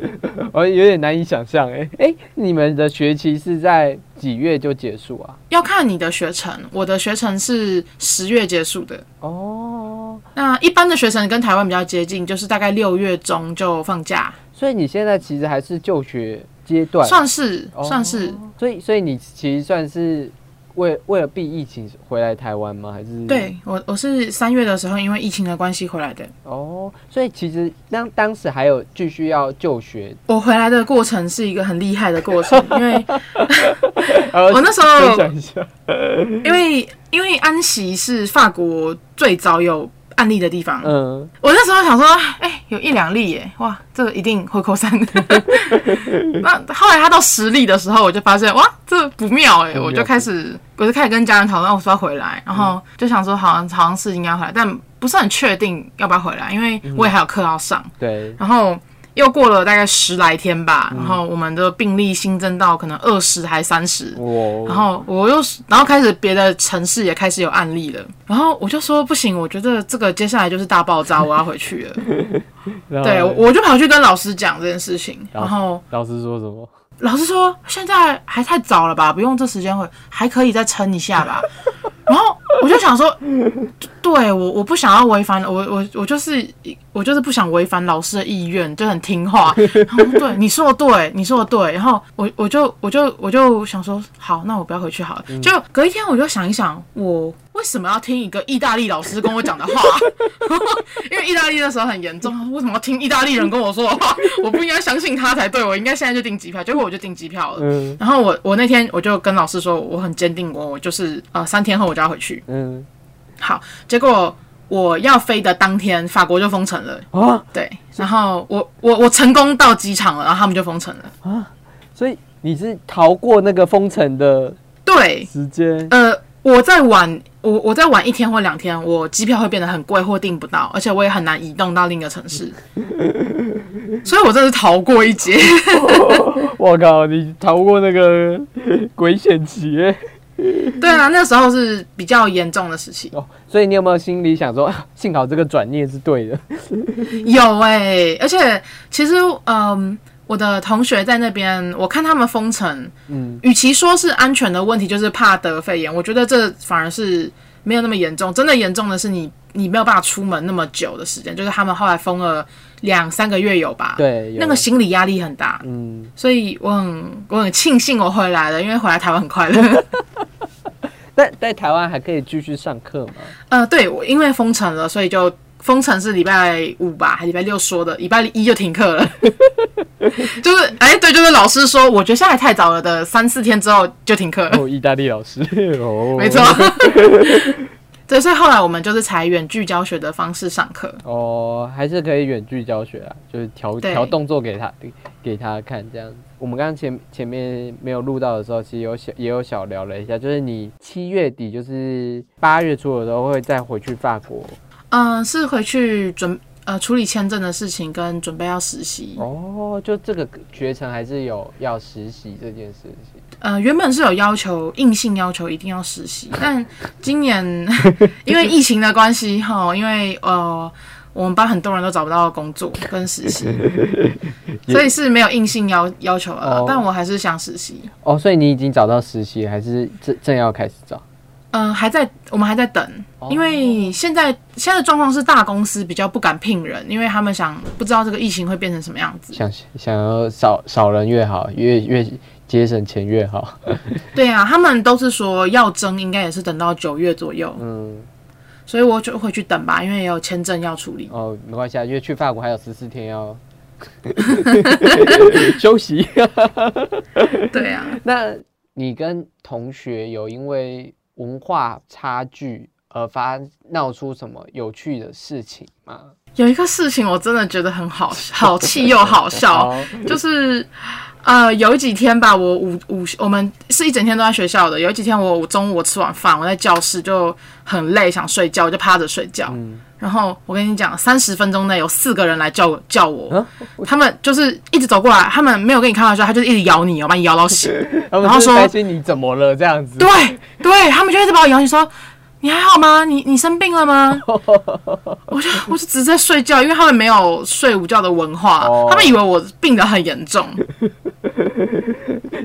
我有点难以想象哎哎，你们的学期是在几月就结束啊？要看你的学程，我的学程是十月结束的。哦，那一般的学程跟台湾比较接近，就是大概六月中就放假，所以你现在其实还是就学阶段，算是哦算是。所以所以你其实算是为为了避疫情回来台湾吗？还是对我我是三月的时候因为疫情的关系回来的。哦，所以其实当当时还有继续要就学，我回来的过程是一个很厉害的过程，因为 我 我那时候因为因为安息是法国最早有案例的地方，嗯，我那时候想说，哎、有一两例耶，哇，这个一定会扣三。那后来他到十例的时候，我就发现，哇，这不妙哎，妙。我就开始，我就开始跟家人讨论，我说要回来，然后就想说，好像好像是应该回来，但不是很确定要不要回来，因为我也还有课要上，对，然后。又过了大概十来天吧，然后我们的病例新增到可能二十还三十，我然后我又，然后开始别的城市也开始有案例了，然后我就说不行，我觉得这个接下来就是大爆炸，我要回去了。对，我我就跑去跟老师讲这件事情，然后老师说什么？老师说现在还太早了吧，不用这时间回，还可以再撑一下吧。然后我就想说，对我我不想要违反我我我就是我就是不想违反老师的意愿，就很听话。对你说的对，你说的对。然后我我就我就我就想说，好，那我不要回去好了。就隔一天我就想一想，我为什么要听一个意大利老师跟我讲的话？因为意大利那时候很严重，为什么要听意大利人跟我说的话？我不应该相信他才对，我应该现在就订机票。结果我就订机票了。嗯然后我我那天我就跟老师说，我很坚定，我我就是呃三天后我就要回去。嗯，好，结果我要飞的当天，法国就封城了。啊，对，然后我我我成功到机场了，然后他们就封城了。啊所以你是逃过那个封城的对，时间，呃，我在晚我我再晚一天或两天，我机票会变得很贵或订不到，而且我也很难移动到另一个城市。所以我真的是逃过一劫。我靠，你逃过那个 鬼险期耶 对啊，那时候是比较严重的时期。哦，所以你有没有心里想说，啊幸好这个转念是对的？有哎、而且其实嗯。我的同学在那边，我看他们封城，嗯，与其说是安全的问题，就是怕得肺炎，我觉得这反而是没有那么严重。真的严重的是你你没有办法出门那么久的时间，就是他们后来封了两三个月有吧？，对，那个心理压力很大，嗯，所以我很我很庆幸我回来了，因为回来台湾很快乐。在在台湾还可以继续上课吗？呃，对，我因为封城了，所以就封城是礼拜五吧，还礼拜六说的，礼拜一就停课了。就是，哎，对，就是老师说，我觉得下来太早了的，三四天之后就停课了。哦，意大利老师，哦，没错。对，所以后来我们就是采远距教学的方式上课。哦，还是可以远距教学啊，就是调对调动作给他给他看这样子。我们刚刚前前面没有录到的时候，其实有小也有小聊了一下，就是你七月底就是八月初的时候会再回去法国嗯、是回去准呃处理签证的事情，跟准备要实习。哦，就这个学程还是有要实习这件事情。呃，原本是有要求，硬性要求一定要实习，但今年 因为疫情的关系，哈，因为呃，我们班很多人都找不到工作跟实习，所以是没有硬性要要求了。哦但我还是想实习，哦，所以你已经找到实习，还是正正要开始找？嗯、还在我们还在等，哦因为现在现在的状况是大公司比较不敢聘人，因为他们想不知道这个疫情会变成什么样子。想想要少少人越好，越越节省钱越好。对啊，他们都是说要征，应该也是等到九月左右，嗯，所以我就会去等吧，因为也有签证要处理。哦，没关系啊，因为去法国还有十四天要 休息。对啊，那你跟同学有因为文化差距而发闹出什么有趣的事情吗？有一个事情我真的觉得很好好气又好笑，哦就是呃有几天吧，我午午我们是一整天都在学校的，有几天我中午我吃完饭，我在教室就很累想睡觉，我就趴着睡觉。嗯然后我跟你讲，三十分钟内有四个人来叫我叫我，啊他们就是一直走过来，他们没有跟你开玩笑，他就是一直咬你，我把你咬到醒。然后说担心你怎么了这样子。对对，他们就一直把我咬醒说。你还好吗？你你生病了吗？我就我就只是在睡觉，因为他们没有睡午觉的文化，哦他们以为我病得很严重。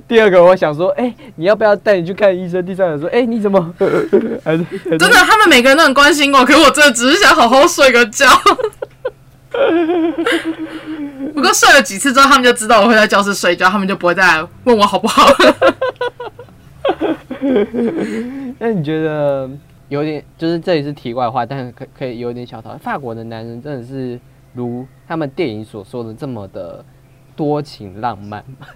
第二个，我想说，哎、你要不要带你去看医生？第三个说，哎、你怎么 还是真的，他们每个人都很关心我，可我真的只是想好好睡个觉。不过睡了几次之后，他们就知道我会在教室睡觉，他们就不会再来问我好不好。那你觉得有点，就是这里是题外话，但是可可以有点小讨论。法国的男人真的是如他们电影所说的这么的多情浪漫吗？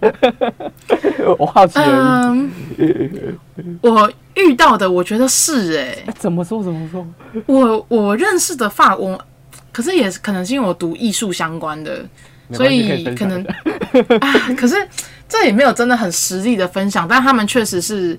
我好奇而已。嗯，我遇到的，我觉得是哎、哎怎么说怎么说？我我认识的法我，可是也是可能是因为我读艺术相关的，所以以可能啊，可是这也没有真的很实力的分享，但他们确实是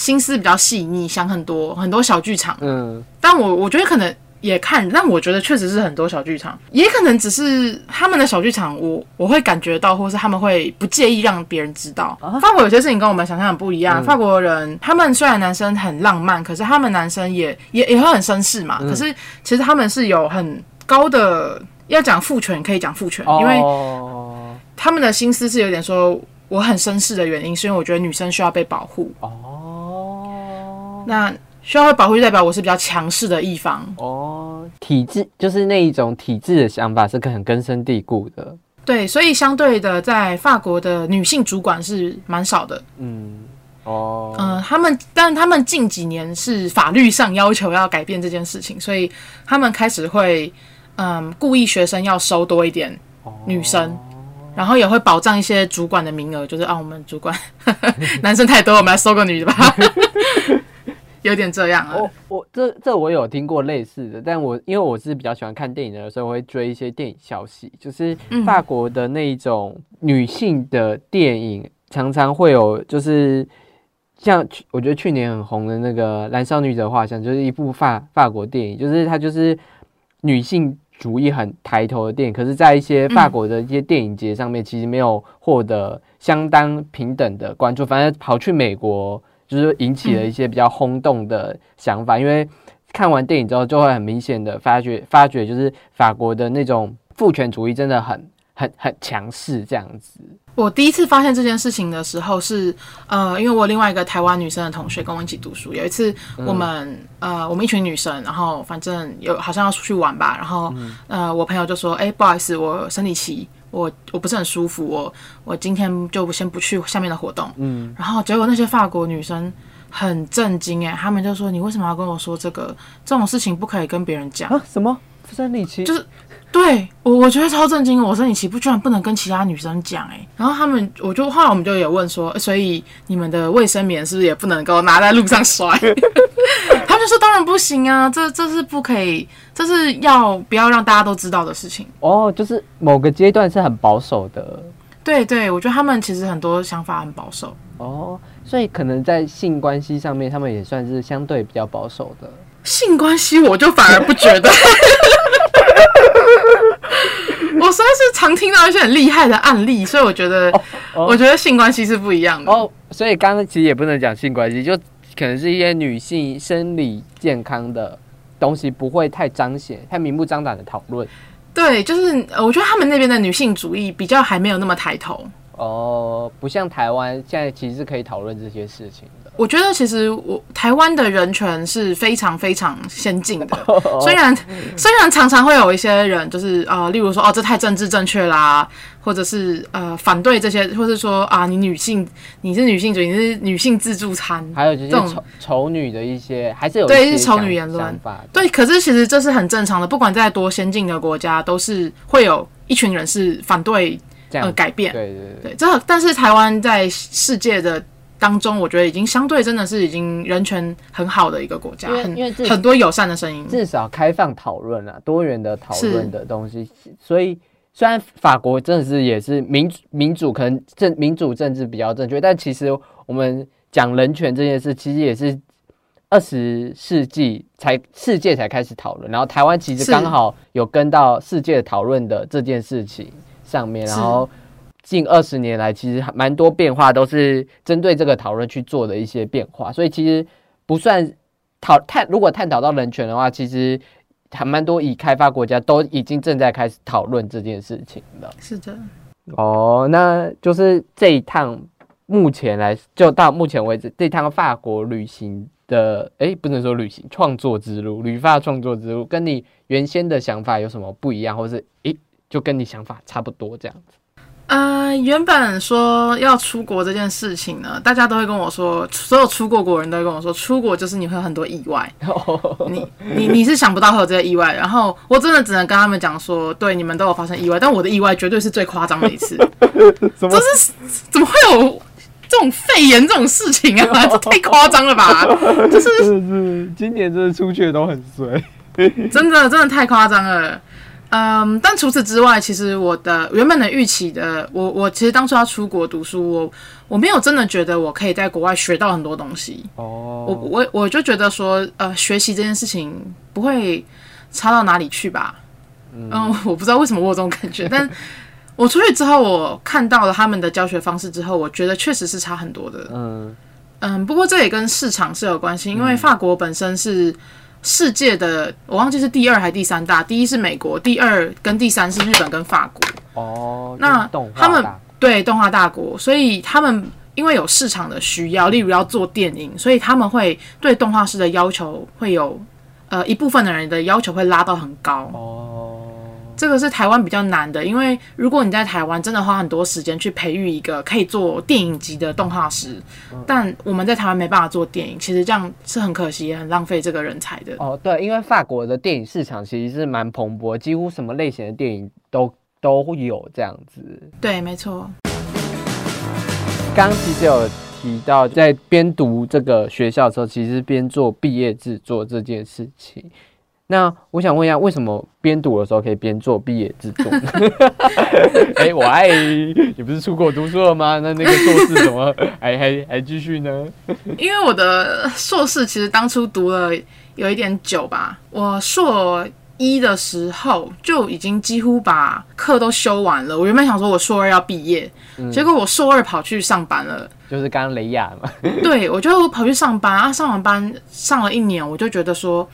心思比较细腻，想很多很多小剧场。嗯，但我我觉得可能也看，但我觉得确实是很多小剧场，也可能只是他们的小剧场，我我会感觉到，或是他们会不介意让别人知道。法国有些事情跟我们想象很不一样，法国人他们虽然男生很浪漫，可是他们男生也也也会很绅士嘛。可是其实他们是有很高的。要讲父权可以讲父权，因为哦他们的心思是有点说我很绅士的原因，是因为我觉得女生需要被保护。哦那需要会保护，就代表我是比较强势的一方。哦，体制就是那一种体制的想法是很根深蒂固的。对，所以相对的，在法国的女性主管是蛮少的。嗯，哦，嗯、他们，但他们近几年是法律上要求要改变这件事情，所以他们开始会，嗯，故意学生要收多一点女生，然后也会保障一些主管的名额，就是啊，我们主管 男生太多，我们来收个女的吧。有点这样了。我我这这我有听过类似的，但我因为我是比较喜欢看电影的，所以我会追一些电影消息。就是嗯法国的那一种女性的电影，常常会有就是像去我觉得去年很红的那个《燃烧女子的画像》，就是一部法法国电影，就是它就是女性主义很抬头的电影，可是，在一些法国的一些电影节上面，其实没有获得相当平等的关注，反而跑去美国，就是引起了一些比较轰动的想法。因为看完电影之后，就会很明显的发觉，发觉就是法国的那种父权主义真的很很很强势，这样子。我第一次发现这件事情的时候是，呃，因为我另外一个台湾女生的同学跟我一起读书。有一次我们、呃，我们一群女生，然后反正有好像要出去玩吧，然后、呃，我朋友就说，哎、不好意思，我生理期，我我不是很舒服，我我今天就先不去下面的活动。嗯，然后结果那些法国女生很震惊，哎，她们就说，你为什么要跟我说这个？这种事情不可以跟别人讲。啊，什么生理期？就是对我，我觉得超震惊，我生理期不居然不能跟其他女生讲哎、然后他们，我就后来我们就有问说，所以你们的卫生棉是不是也不能够拿在路上甩？他们就说当然不行啊，这这是不可以，这是要不要让大家都知道的事情。哦，就是某个阶段是很保守的。对对，我觉得他们其实很多想法很保守。哦，所以可能在性关系上面，他们也算是相对比较保守的。性关系我就反而不觉得。我实在是常听到一些很厉害的案例，所以我觉得，哦我觉得性关系是不一样的。哦，所以刚刚其实也不能讲性关系，就可能是一些女性生理健康的东西，不会太彰显、太明目张胆的讨论。对，就是呃我觉得他们那边的女性主义比较还没有那么抬头。哦，不像台湾现在其实是可以讨论这些事情的。我觉得其实我台湾的人权是非常非常先进的，哦。虽然虽然常常会有一些人就是呃，例如说哦这太政治正确啦，或者是呃反对这些，或是说啊你女性你是女性主义，你是女性自助餐，还有就是这种。丑丑女的一些，还是有对是丑一些想女言论。想法。对，可是其实这是很正常的，不管在多先进的国家，都是会有一群人是反对呃改变。对对对，对，这但是台湾在世界的当中，我觉得已经相对真的是已经人权很好的一个国家，因为因为这很很多友善的声音。至少开放讨论啊，多元的讨是论的东西。所以虽然法国真的是也是民主民主，可能政民主政治比较正确，但其实我们讲人权这件事，其实也是二十世纪才世界才开始讨论，然后台湾其实是刚好有跟到世界讨论的这件事情上面，然后。近二十年来，其实还蛮多变化，都是针对这个讨论去做的一些变化，所以其实不算讨探。如果探讨到人权的话，其实还蛮多已开发国家都已经正在开始讨论这件事情了。是的，哦，那就是这一趟目前来就到目前为止，这趟法国旅行的，诶，不能说旅行创作之路，旅发创作之路，跟你原先的想法有什么不一样，或是诶，就跟你想法差不多这样子。呃，原本说要出国这件事情呢，大家都会跟我说，所有出过国人都会跟我说，出国就是你会有很多意外，你你你是想不到会有这些意外。然后我真的只能跟他们讲说，对，你们都有发生意外，但我的意外绝对是最夸张的一次。就是？怎么会有这种肺炎这种事情啊？这太夸张了吧！就是是今年真的出去的都很衰。真的真的太夸张了。嗯，但除此之外，其实我的原本的预期的，我我其实当初要出国读书，我我没有真的觉得我可以在国外学到很多东西。哦，我我我就觉得说，呃，学习这件事情不会差到哪里去吧。嗯，我不知道为什么我有这种感觉，但 我出去之后，我看到了他们的教学方式之后，我觉得确实是差很多的。嗯嗯，不过这也跟市场是有关系，因为法国本身是世界的，我忘记是第二还是第三大，第一是美国，第二跟第三是日本跟法国。哦，那他们对动画大国，所以他们因为有市场的需要，例如要做电影，所以他们会对动画师的要求会有呃一部分的人的要求会拉到很高。哦，这个是台湾比较难的，因为如果你在台湾真的花很多时间去培育一个可以做电影级的动画师，但我们在台湾没办法做电影，其实这样是很可惜，也很浪费这个人才的。哦，对，因为法国的电影市场其实是蛮蓬勃，几乎什么类型的电影都都有这样子。对，没错，刚刚其实有提到在边读这个学校的时候，其实边做毕业制作这件事情。那我想问一下，为什么边读的时候可以边做毕业制作？哎，我爱你不是出国读书了吗？那那个硕士怎么还还还继续呢？因为我的硕士其实当初读了有一点久吧，我硕一的时候就已经几乎把课都修完了。我原本想说我硕二要毕业，结果我硕二跑去上班了。就是刚刚雷亚嘛？对，我就跑去上班啊，上完班上了一年，我就觉得说。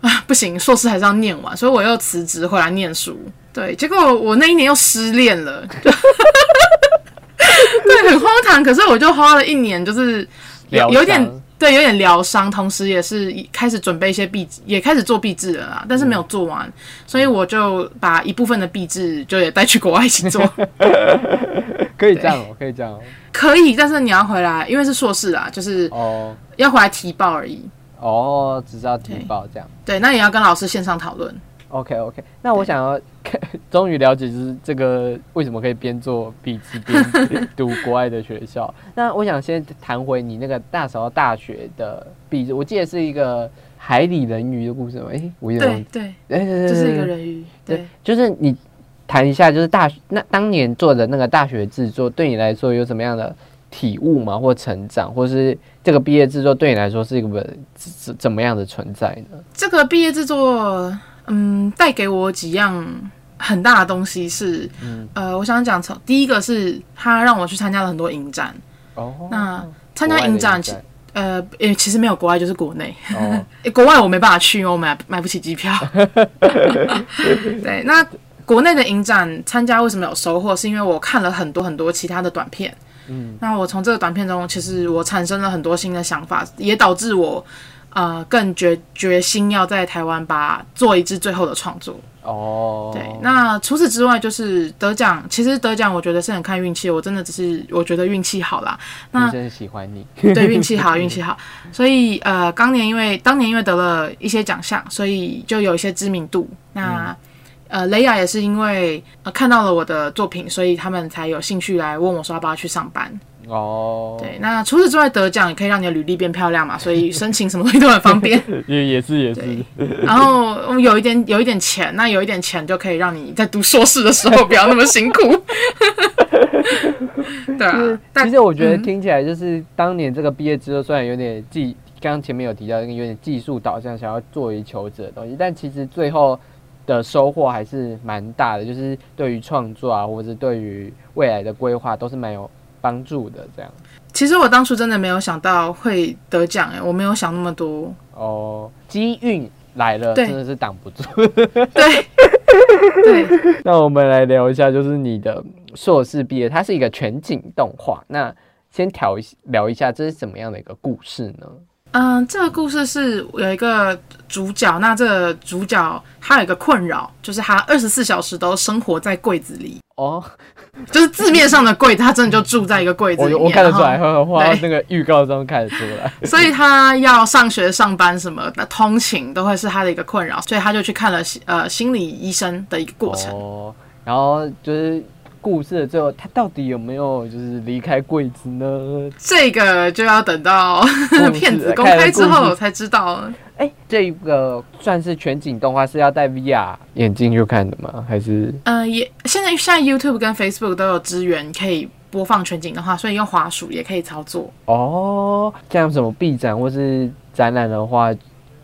啊，不行，硕士还是要念完，所以我又辞职回来念书。对，结果我那一年又失恋了，对，很荒唐。可是我就花了一年，就是有有点对，有点疗伤，同时也是开始准备一些壁纸，也开始做壁纸了啦，但是没有做完，所以我就把一部分的壁纸就也带去国外一起做。可以这样哦，可以这样哦，可以，但是你要回来，因为是硕士啊，就是哦，要回来提报而已。哦，只知道提报这样。对，那也要跟老师线上讨论。OK OK，那我想要 终于了解，就是这个为什么可以边做笔记边读国外的学校。那我想先谈回你那个大嫂大学的笔记，我记得是一个海里人鱼的故事吗？哎，我有点对对，哎，这是一个人鱼。对，就是你谈一下，就是大学那当年做的那个大学制作，对你来说有什么样的体悟嘛？或成长，或是？这个毕业制作对你来说是一个怎怎么样的存在呢？这个毕业制作，嗯，带给我几样很大的东西是，呃，我想讲从第一个是他让我去参加了很多影展。哦，那参加影展，呃，也其实没有国外就是国内。哦，国外我没办法去，因为我买买不起机票。对，那国内的影展参加为什么有收获？是因为我看了很多很多其他的短片。嗯，那我从这个短片中，其实我产生了很多新的想法，也导致我，呃，更决决心要在台湾把做一支最后的创作。哦，对。那除此之外，就是得奖，其实得奖我觉得是很看运气，我真的只是我觉得运气好啦。那真喜欢你。对，运气好，运气好。所以呃，当年因为当年因为得了一些奖项，所以就有一些知名度。那呃，雷亚也是因为呃看到了我的作品，所以他们才有兴趣来问我说要不要去上班。哦，对，那除此之外得奖也可以让你的履历变漂亮嘛，所以 申请什么东西都很方便。也也是也是。然后我有一点有一点钱，那有一点钱就可以让你在读硕士的时候不要那么辛苦。对啊，其实我觉得听起来就是当年这个毕业之后，虽然有点技，刚刚前面有提到那个有点技术导向，想要作为求职的东西，但其实最后。的收获还是蛮大的，就是对于创作啊，或者对于未来的规划都是蛮有帮助的。这样，其实我当初真的没有想到会得奖，哎，我没有想那么多。哦，机运来了，真的是挡不住。对对。那我们来聊一下，就是你的硕士毕业，它是一个全景动画。那先调一聊一下，这是怎么样的一个故事呢？嗯，这个故事是有一个主角，那这个主角他有一个困扰，就是他二十四小时都生活在柜子里。哦，就是字面上的柜，他真的就住在一个柜子里面。我看得出来，画那个预告中看得出来。所以他要上学、上班什么的，通勤都会是他的一个困扰，所以他就去看了呃心理医生的一个过程。哦，然后就是。故事的最后，他到底有没有就是离开柜子呢？这个就要等到骗 子公开之后才知道。哎，这个算是全景动画，是要戴 VR 眼镜去看的吗？还是？呃，也现在现在 YouTube 跟 Facebook 都有资源可以播放全景的话，所以用滑鼠也可以操作。哦，像什么 B 展或是展览的话，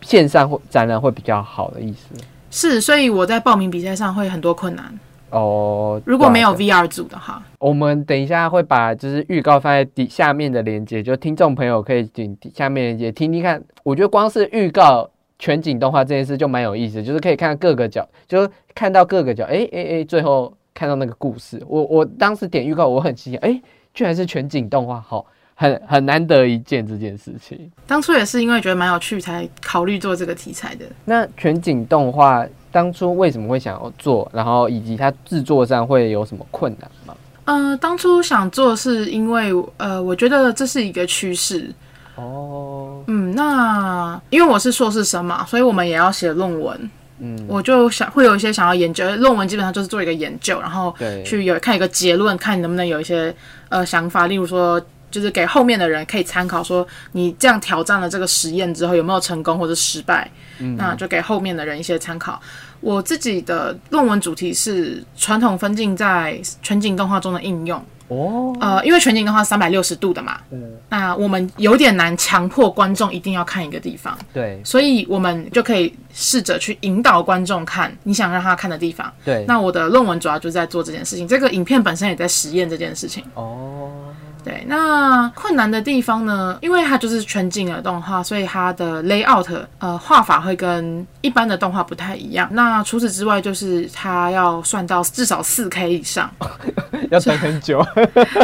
线上会展览会比较好的意思。是，所以我在报名比赛上会很多困难。哦，如果没有 VR 组的话，我们等一下会把就是预告放在底下面的链接，就听众朋友可以点下面链接听听看。我觉得光是预告全景动画这件事就蛮有意思，就是可以看到各个角，就是看到各个角，哎哎哎，最后看到那个故事。我我当时点预告，我很惊讶，哎，居然是全景动画，好，很很难得一见这件事情。当初也是因为觉得蛮有趣，才考虑做这个题材的。那全景动画。当初为什么会想要做？然后以及它制作上会有什么困难吗？呃，当初想做是因为呃，我觉得这是一个趋势。哦，嗯，那因为我是硕士生嘛，所以我们也要写论文。嗯，我就想会有一些想要研究论文，基本上就是做一个研究，然后去有看一个结论，看你能不能有一些呃想法，例如说。就是给后面的人可以参考，说你这样挑战了这个实验之后有没有成功或者失败，嗯那就给后面的人一些参考。我自己的论文主题是传统分镜在全景动画中的应用。哦，呃，因为全景动画三百六十度的嘛，那我们有点难强迫观众一定要看一个地方，对所以我们就可以试着去引导观众看你想让他看的地方。对，那我的论文主要就是在做这件事情，这个影片本身也在实验这件事情。哦，对，那困难的地方呢？因为它就是全景的动画，所以它的 layout 呃画法会跟一般的动画不太一样。那除此之外，就是它要算到至少四 K 以上，要等很久，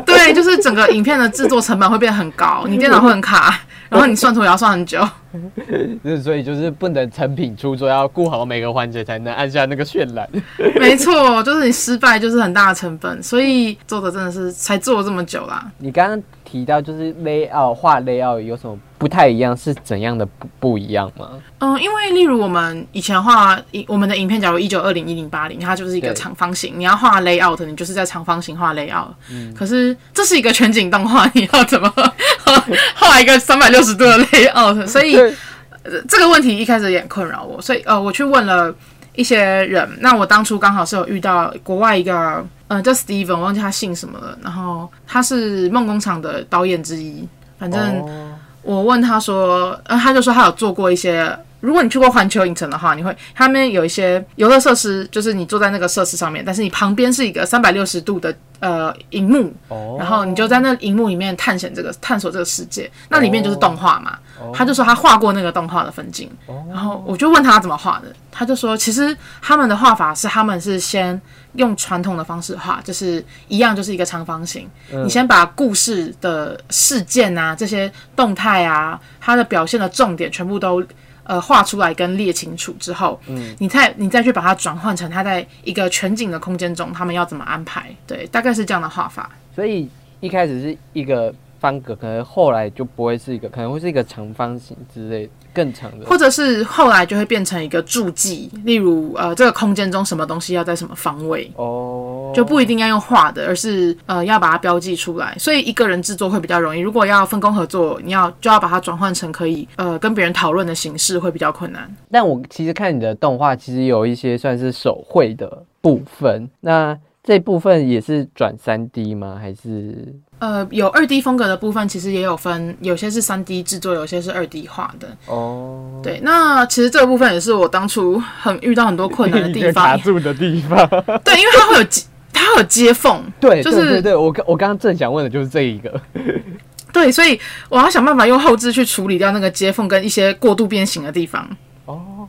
对，就是整个影片的制作成本会变得很高，你电脑会很卡，然后你算图也要算很久。是所以就是不能成品出错，要顾好每个环节才能按下那个渲染。没错，就是你失败就是很大的成本，所以做的真的是才做了这么久啦。你刚刚提到就是 layout 画 layout 有什么不太一样？是怎样的不不一样吗？嗯，因为例如我们以前画一我们的影片，假如一九二零一零八零，它就是一个长方形，你要画 layout，你就是在长方形画 layout。嗯可是这是一个全景动画，你要怎么画 画一个三百六十度的 layout？所以、呃这个问题一开始也很困扰我，所以呃，我去问了一些人。那我当初刚好是有遇到国外一个，呃，叫 Steven，我忘记他姓什么了。然后他是梦工厂的导演之一，反正。哦我问他说，呃，他就说他有做过一些。如果你去过环球影城的话，你会他们有一些游乐设施，就是你坐在那个设施上面，但是你旁边是一个三百六十度的呃荧幕，哦然后你就在那荧幕里面探险这个探索这个世界，那里面就是动画嘛。哦他就说他画过那个动画的分镜，然后我就问他怎么画的，他就说其实他们的画法是他们是先用传统的方式画，就是一样就是一个长方形，你先把故事的事件啊这些动态啊，它的表现的重点全部都。呃，画出来跟列清楚之后，嗯，你再你再去把它转换成它在一个全景的空间中，他们要怎么安排？对，大概是这样的画法。所以一开始是一个方格，可能后来就不会是一个，可能会是一个长方形之类更长的。或者是后来就会变成一个注记，例如呃，这个空间中什么东西要在什么方位，哦，就不一定要用画的，而是呃要把它标记出来。所以一个人制作会比较容易，如果要分工合作，你要就要把它转换成可以呃跟别人讨论的形式，会比较困难。但我其实看你的动画，其实有一些算是手绘的部分，那这部分也是转三 D 吗？还是呃，有二 D 风格的部分，其实也有分，有些是三 D 制作，有些是二 D 画的。哦，对，那其实这个部分也是我当初很遇到很多困难的地方，卡住的地方？对，因为它会有接，它有接缝，对，就是对我刚我刚刚正想问的就是这一个。对，所以我要想办法用后置去处理掉那个接缝跟一些过度变形的地方。哦，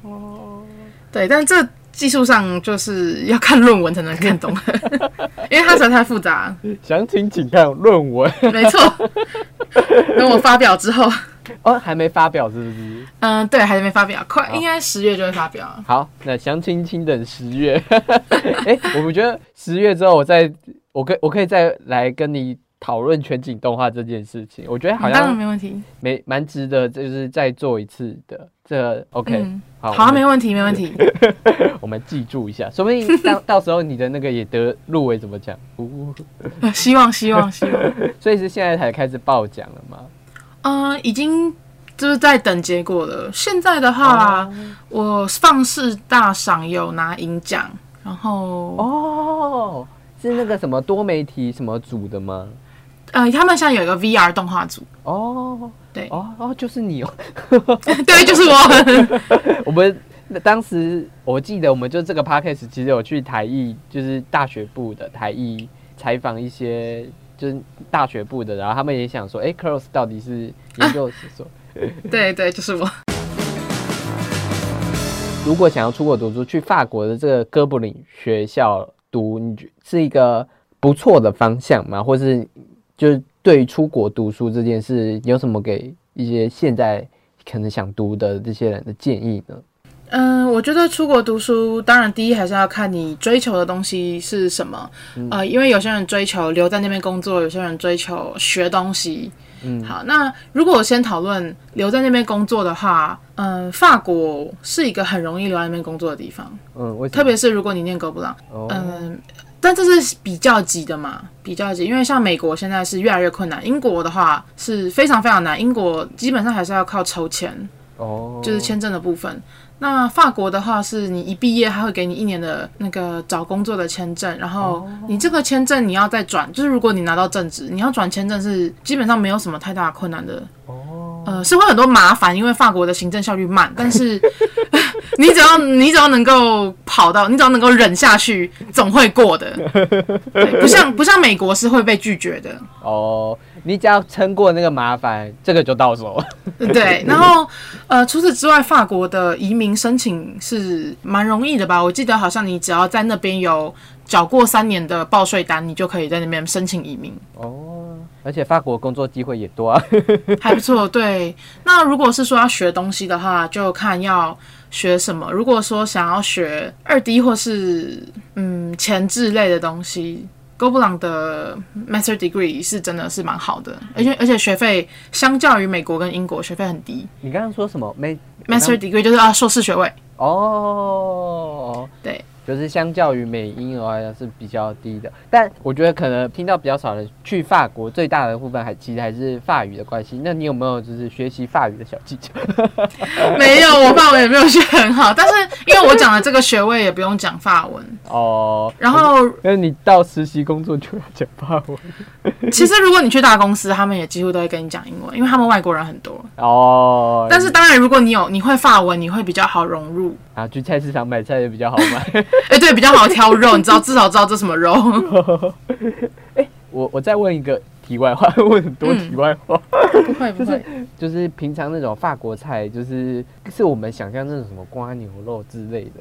对，但是这技术上就是要看论文才能看懂，因为它实在太复杂。详情请看论文。没错，等我发表之后，哦，还没发表是不是？嗯，对，还没发表，快应该十月就会发表。好，那详情请等十月。哎、我们觉得十月之后，我再我可我可以再来跟你讨论全景动画这件事情。我觉得好当然像没问题。没蛮值得，就是再做一次的。这 OK，、嗯，好，好没问题，没问题。我们记住一下，说不定到到时候你的那个也得入围怎么讲？呜希望，希望，希望。所以是现在才开始报奖了吗？嗯，已经就是在等结果了。现在的话，我放肆大赏有拿银奖，然后哦，是那个什么多媒体什么组的吗？呃，他们现在有一个 VR 动画组，哦，对哦哦，就是你哦。对，就是我。我们那当时我记得，我们就这个 podcast 其实有去台艺，就是大学部的台艺采访一些就是大学部的，然后他们也想说，哎、c r o s s 到底是研究是说，对对，就是我。如果想要出国读书，去法国的这个哥布林学校读，你觉是一个不错的方向吗？或是就是对于出国读书这件事，有什么给一些现在可能想读的这些人的建议呢？嗯，我觉得出国读书，当然第一还是要看你追求的东西是什么。呃，因为有些人追求留在那边工作，有些人追求学东西。嗯好，那如果我先讨论留在那边工作的话，嗯、法国是一个很容易留在那边工作的地方，嗯？特别是如果你念哥布朗。哦嗯，但这是比较级的嘛，比较级，因为像美国现在是越来越困难，英国的话是非常非常难，英国基本上还是要靠抽签，哦，就是签证的部分。那法国的话，是你一毕业，他会给你一年的那个找工作的签证，然后你这个签证你要再转，就是如果你拿到正职，你要转签证是基本上没有什么太大困难的。哦，呃，是会很多麻烦，因为法国的行政效率慢，但是 你只要你只要能够跑到，你只要能够忍下去，总会过的。对，不像不像美国是会被拒绝的。哦，你只要撑过那个麻烦，这个就到手了。对，然后呃，除此之外，法国的移民申请是蛮容易的吧？我记得好像你只要在那边有缴过三年的报税单，你就可以在那边申请移民，哦，而且法国工作机会也多啊。还不错。对，那如果是说要学东西的话，就看要学什么。如果说想要学二 D 或是嗯前置类的东西。哥布朗的 Master Degree 是真的是蛮好的，而且而且学费相较于美国跟英国学费很低。你刚刚说什么？没 Master Degree 就是啊硕士学位。哦，对，就是相较于美英而言是比较低的，但我觉得可能听到比较少的去法国，最大的部分还其实还是法语的关系。那你有没有就是学习法语的小技巧？没有，我法文也没有学很好，但是因为我讲的这个学位也不用讲法文哦。然后，那你到实习工作就要讲法文。其实如果你去大公司，他们也几乎都会跟你讲英文，因为他们外国人很多哦。但是当然，如果你有你会法文，你会比较好融入。啊，去菜市场买菜也比较好买。哎，对，比较好挑肉，你知道至少知道这什么肉。哎，我我再问一个题外话，问很多题外话。不会不会，就是平常那种法国菜，就是是我们想象那种什么瓜牛肉之类的。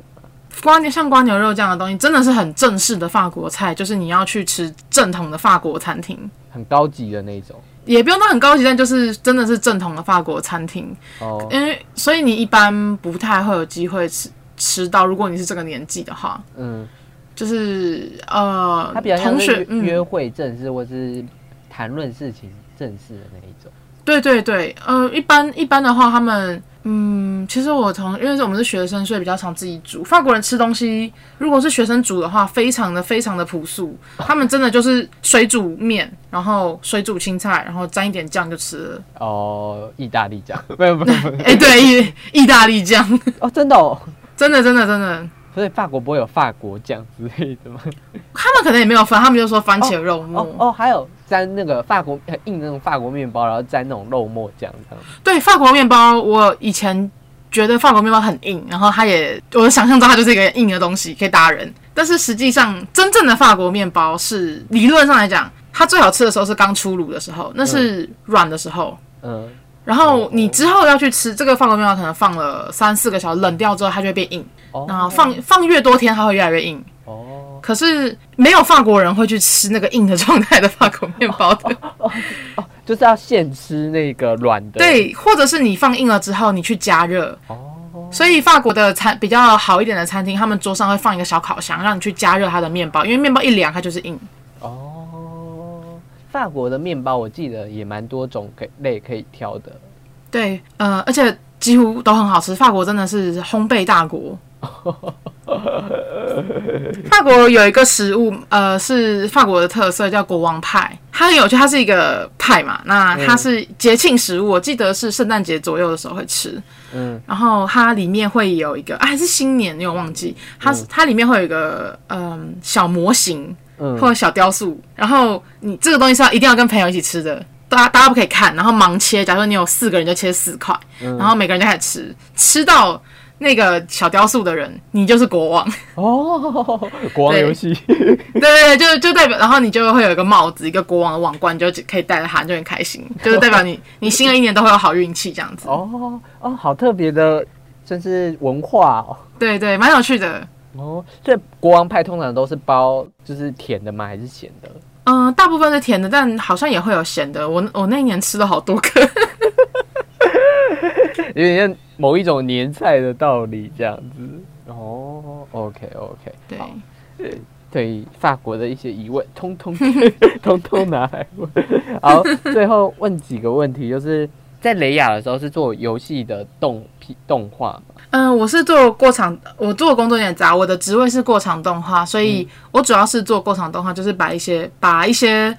瓜牛像瓜牛肉这样的东西，真的是很正式的法国菜，就是你要去吃正统的法国餐厅，很高级的那种。也不用到很高级，但就是真的是正统的法国餐厅。哦，因为所以你一般不太会有机会吃吃到，如果你是这个年纪的话，嗯，就是呃，他比较像同学约会正式或是谈论事情正式的那一种。对对对，呃，一般一般的话，他们嗯，其实我从因为我们是学生，所以比较常自己煮。法国人吃东西，如果是学生煮的话，非常的非常的朴素，他们真的就是水煮面，然后水煮青菜，然后沾一点酱就吃了。哦，意大利酱，没有没有，哎，对，意意大利酱，哦，真的哦，真的真的真的。所以法国不会有法国酱之类的吗？他们可能也没有分，他们就说番茄肉末。哦哦，还有沾那个法国很硬的那种法国面包，然后沾那种肉末酱这样。对，法国面包，我以前觉得法国面包很硬，然后它也，我想象中它就是一个硬的东西，可以打人。但是实际上，真正的法国面包是理论上来讲，它最好吃的时候是刚出炉的时候，那是软的时候。嗯。然后你之后要去吃这个法国面包，可能放了三四个小时，冷掉之后它就会变硬。然后放放越多天，它会越来越硬。哦。可是没有法国人会去吃那个硬的状态的法国面包的。哦哦，就是要现吃那个软的。对，或者是你放硬了之后，你去加热。哦。所以法国的餐比较好一点的餐厅，他们桌上会放一个小烤箱，让你去加热它的面包，因为面包一凉，它就是硬。哦。法国的面包我记得也蛮多种可类可以挑的。对，呃，而且几乎都很好吃。法国真的是烘焙大国。法国有一个食物，呃，是法国的特色，叫国王派。它很有趣，它是一个派嘛，那它是节庆食物，我记得是圣诞节左右的时候会吃。嗯，然后它里面会有一个，啊，还是新年，你有忘记？它它里面会有一个，嗯，小模型，或者小雕塑。然后你这个东西是要一定要跟朋友一起吃的，大家大家不可以看，然后盲切。假如说你有四个人，就切四块，然后每个人就开始吃，吃到。那个小雕塑的人，你就是国王哦，国王游戏，对 对对，就就代表，然后你就会有一个帽子，一个国王的王冠，就可以戴着它，就很开心，就是代表你你新的一年都会有好运气这样子。哦哦，好特别的，真是文化哦。对对，蛮有趣的。哦，所以国王派通常都是包就是甜的吗？还是咸的？嗯，大部分是甜的，但好像也会有咸的。我我那一年吃了好多个。有点像某一种年菜的道理这样子哦。OK OK，对，对法国的一些疑问，通通 通通拿来问。好，最后问几个问题，就是在雷亚的时候是做游戏的动动画嘛？嗯，我是做过场，我做的工作有点杂，我的职位是过场动画，所以我主要是做过场动画，就是把一些把一些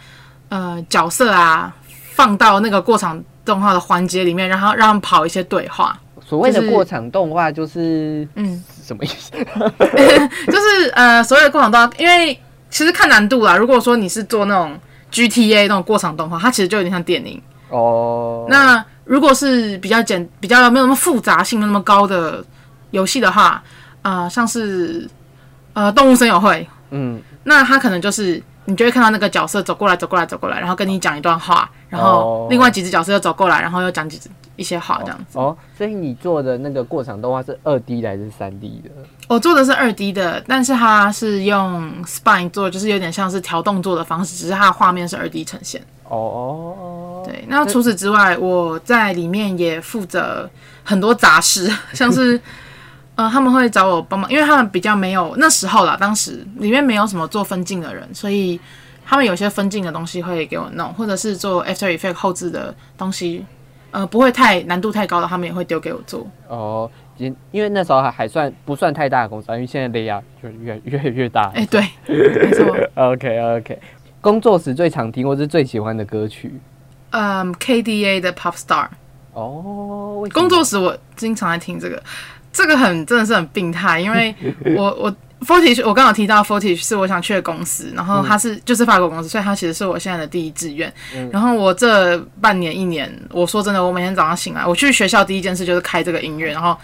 呃角色啊放到那个过场动画的环节里面，然后让他们跑一些对话。所谓的过场动画就是嗯，什么意思？就是呃所谓的过场动画，因为其实看难度啦。如果说你是做那种 GTA 那种过场动画，它其实就有点像电影。哦，那如果是比较简、比较没有那么复杂性、没有那么高的游戏的话，呃，像是呃动物森友会，嗯，那它可能就是你就会看到那个角色走过来、走过来、走过来，然后跟你讲一段话，然哦后另外几只角色又走过来，然后又讲几只一些话这样子。哦，所以你做的那个过场动画是二 D 的还是三 D 的？我做的是二 D 的，但是它是用 Spine 做，就是有点像是调动作的方式，只是它的画面是二 D 呈现。哦哦，对，那除此之外，我在里面也负责很多杂事，像是呃，他们会找我帮忙，因为他们比较没有那时候啦，当时里面没有什么做分镜的人，所以他们有些分镜的东西会给我弄，或者是做 After Effect 后置的东西，呃，不会太难度太高的，他们也会丢给我做。哦，因因为那时候还还算不算太大的公司啊，因为现在雷亚就越越来越大。哎、对，没错，OK OK，工作时最常听或是最喜欢的歌曲嗯，KDA 的 Pop Star。哦，工作时我经常在听这个，这个很真的是很病态，因为我我 Fortis，我刚好提到 Fortis 是我想去的公司，然后它是就是法国公司，所以它其实是我现在的第一志愿。然后我这半年一年，我说真的，我每天早上醒来，我去学校第一件事就是开这个音乐，然后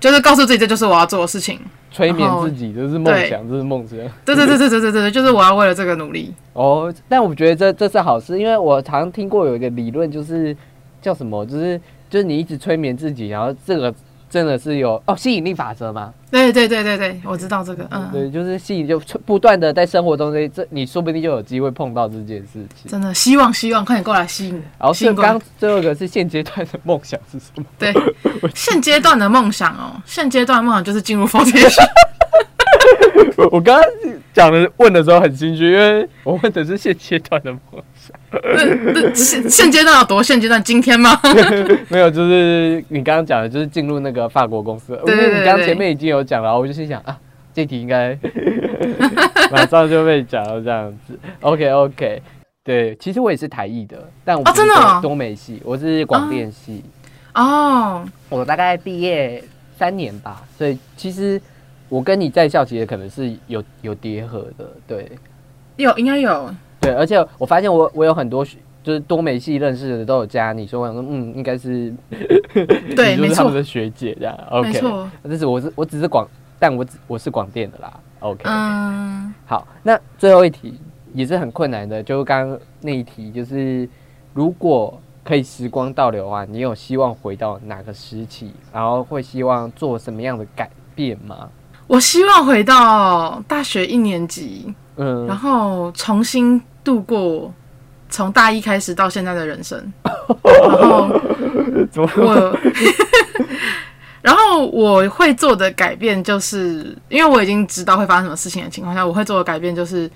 就是告诉自己这就是我要做的事情，催眠自己就是梦想，就是梦想。对对对对对对对，就是我要为了这个努力。哦，但我觉得这这是好事，因为我常听过有一个理论，就是叫什么，就是就是你一直催眠自己，然后这个。真的是有哦吸引力法则吗，对对对对对，我知道这个，嗯，对，就是吸引就不断的在生活中这这你说不定就有机会碰到这件事情。真的希望希望快点过来吸引，然后是刚最后一个是现阶段的梦想是什么？对，现阶段的梦想哦，现阶段的梦想就是进入 Fortage。我 我刚刚讲的问的时候很心虚，因为我问的是现阶段的梦想，那现现阶段有多现阶段？今天吗？没有，就是你刚刚讲的，就是进入那个法国公司。对对对因为你刚刚前面已经有讲了，我就心想啊，这题应该马上就被讲到这样子。OK OK，对，其实我也是台艺的，但我真的多美系，我是广电系。哦，我大概毕业三年吧，所以其实我跟你在校其实可能是有有叠合的，对。有应该有，对，而且我发现我我有很多学就是多美系认识的都有加你，所以我想说嗯，应该是 对，没错。你就是他们，的学姐这样，OK，没错，但是我是我只是广，但我只我是广电的啦，OK，、嗯，好，那最后一题也是很困难的，就是刚刚那一题，就是如果可以时光倒流的话，你有希望回到哪个时期，然后会希望做什么样的改变吗？我希望回到大学一年级，嗯。然嗯，后重新度过从大一开始到现在的人生，然后我，然后我会做的改变就是，因为我已经知道会发生什么事情的情况下，我会做的改变就是，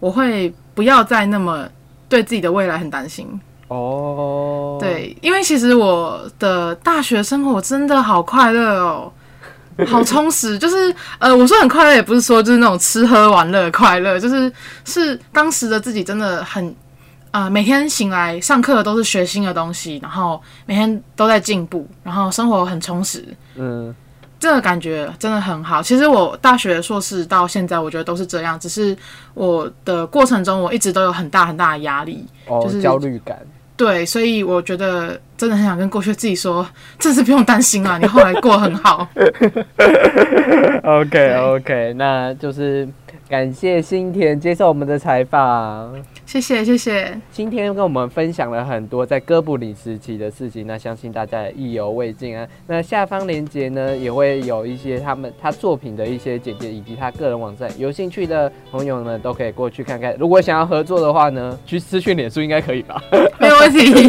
我会不要再那么对自己的未来很担心。哦，，对，因为其实我的大学生活真的好快乐哦，好充实。就是呃，我说很快乐，也不是说就是那种吃喝玩乐快乐，就是是当时的自己真的很啊、呃每天醒来上课都是学新的东西，然后每天都在进步，然后生活很充实。嗯，这个感觉真的很好。其实我大学硕士到现在，我觉得都是这样，只是我的过程中，我一直都有很大很大的压力。哦，就是焦虑感，对，所以我觉得真的很想跟过去自己说，这次不用担心啊，你后来过得很好。OK OK，那就是感谢新田接受我们的采访。谢谢，谢谢。今天跟我们分享了很多在哥布林时期的事情，那相信大家也意犹未尽啊。那下方链接呢也会有一些他们他作品的一些简介，以及他个人网站，有兴趣的朋友们都可以过去看看。如果想要合作的话呢，去私讯脸书应该可以吧？没有问题。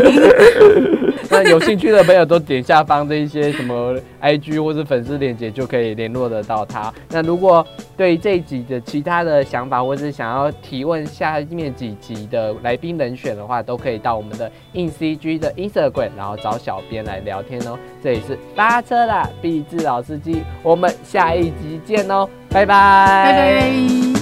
那有兴趣的朋友都点下方的一些什么 IG 或是粉丝链接，就可以联络得到他。那如果对这一集的期待他的想法，或是想要提问下面几集的来宾人选的话，都可以到我们的 in CG 的 Instagram，然后找小编来聊天哦。这里是发车啦，毕志老司机，我们下一集见哦，拜拜。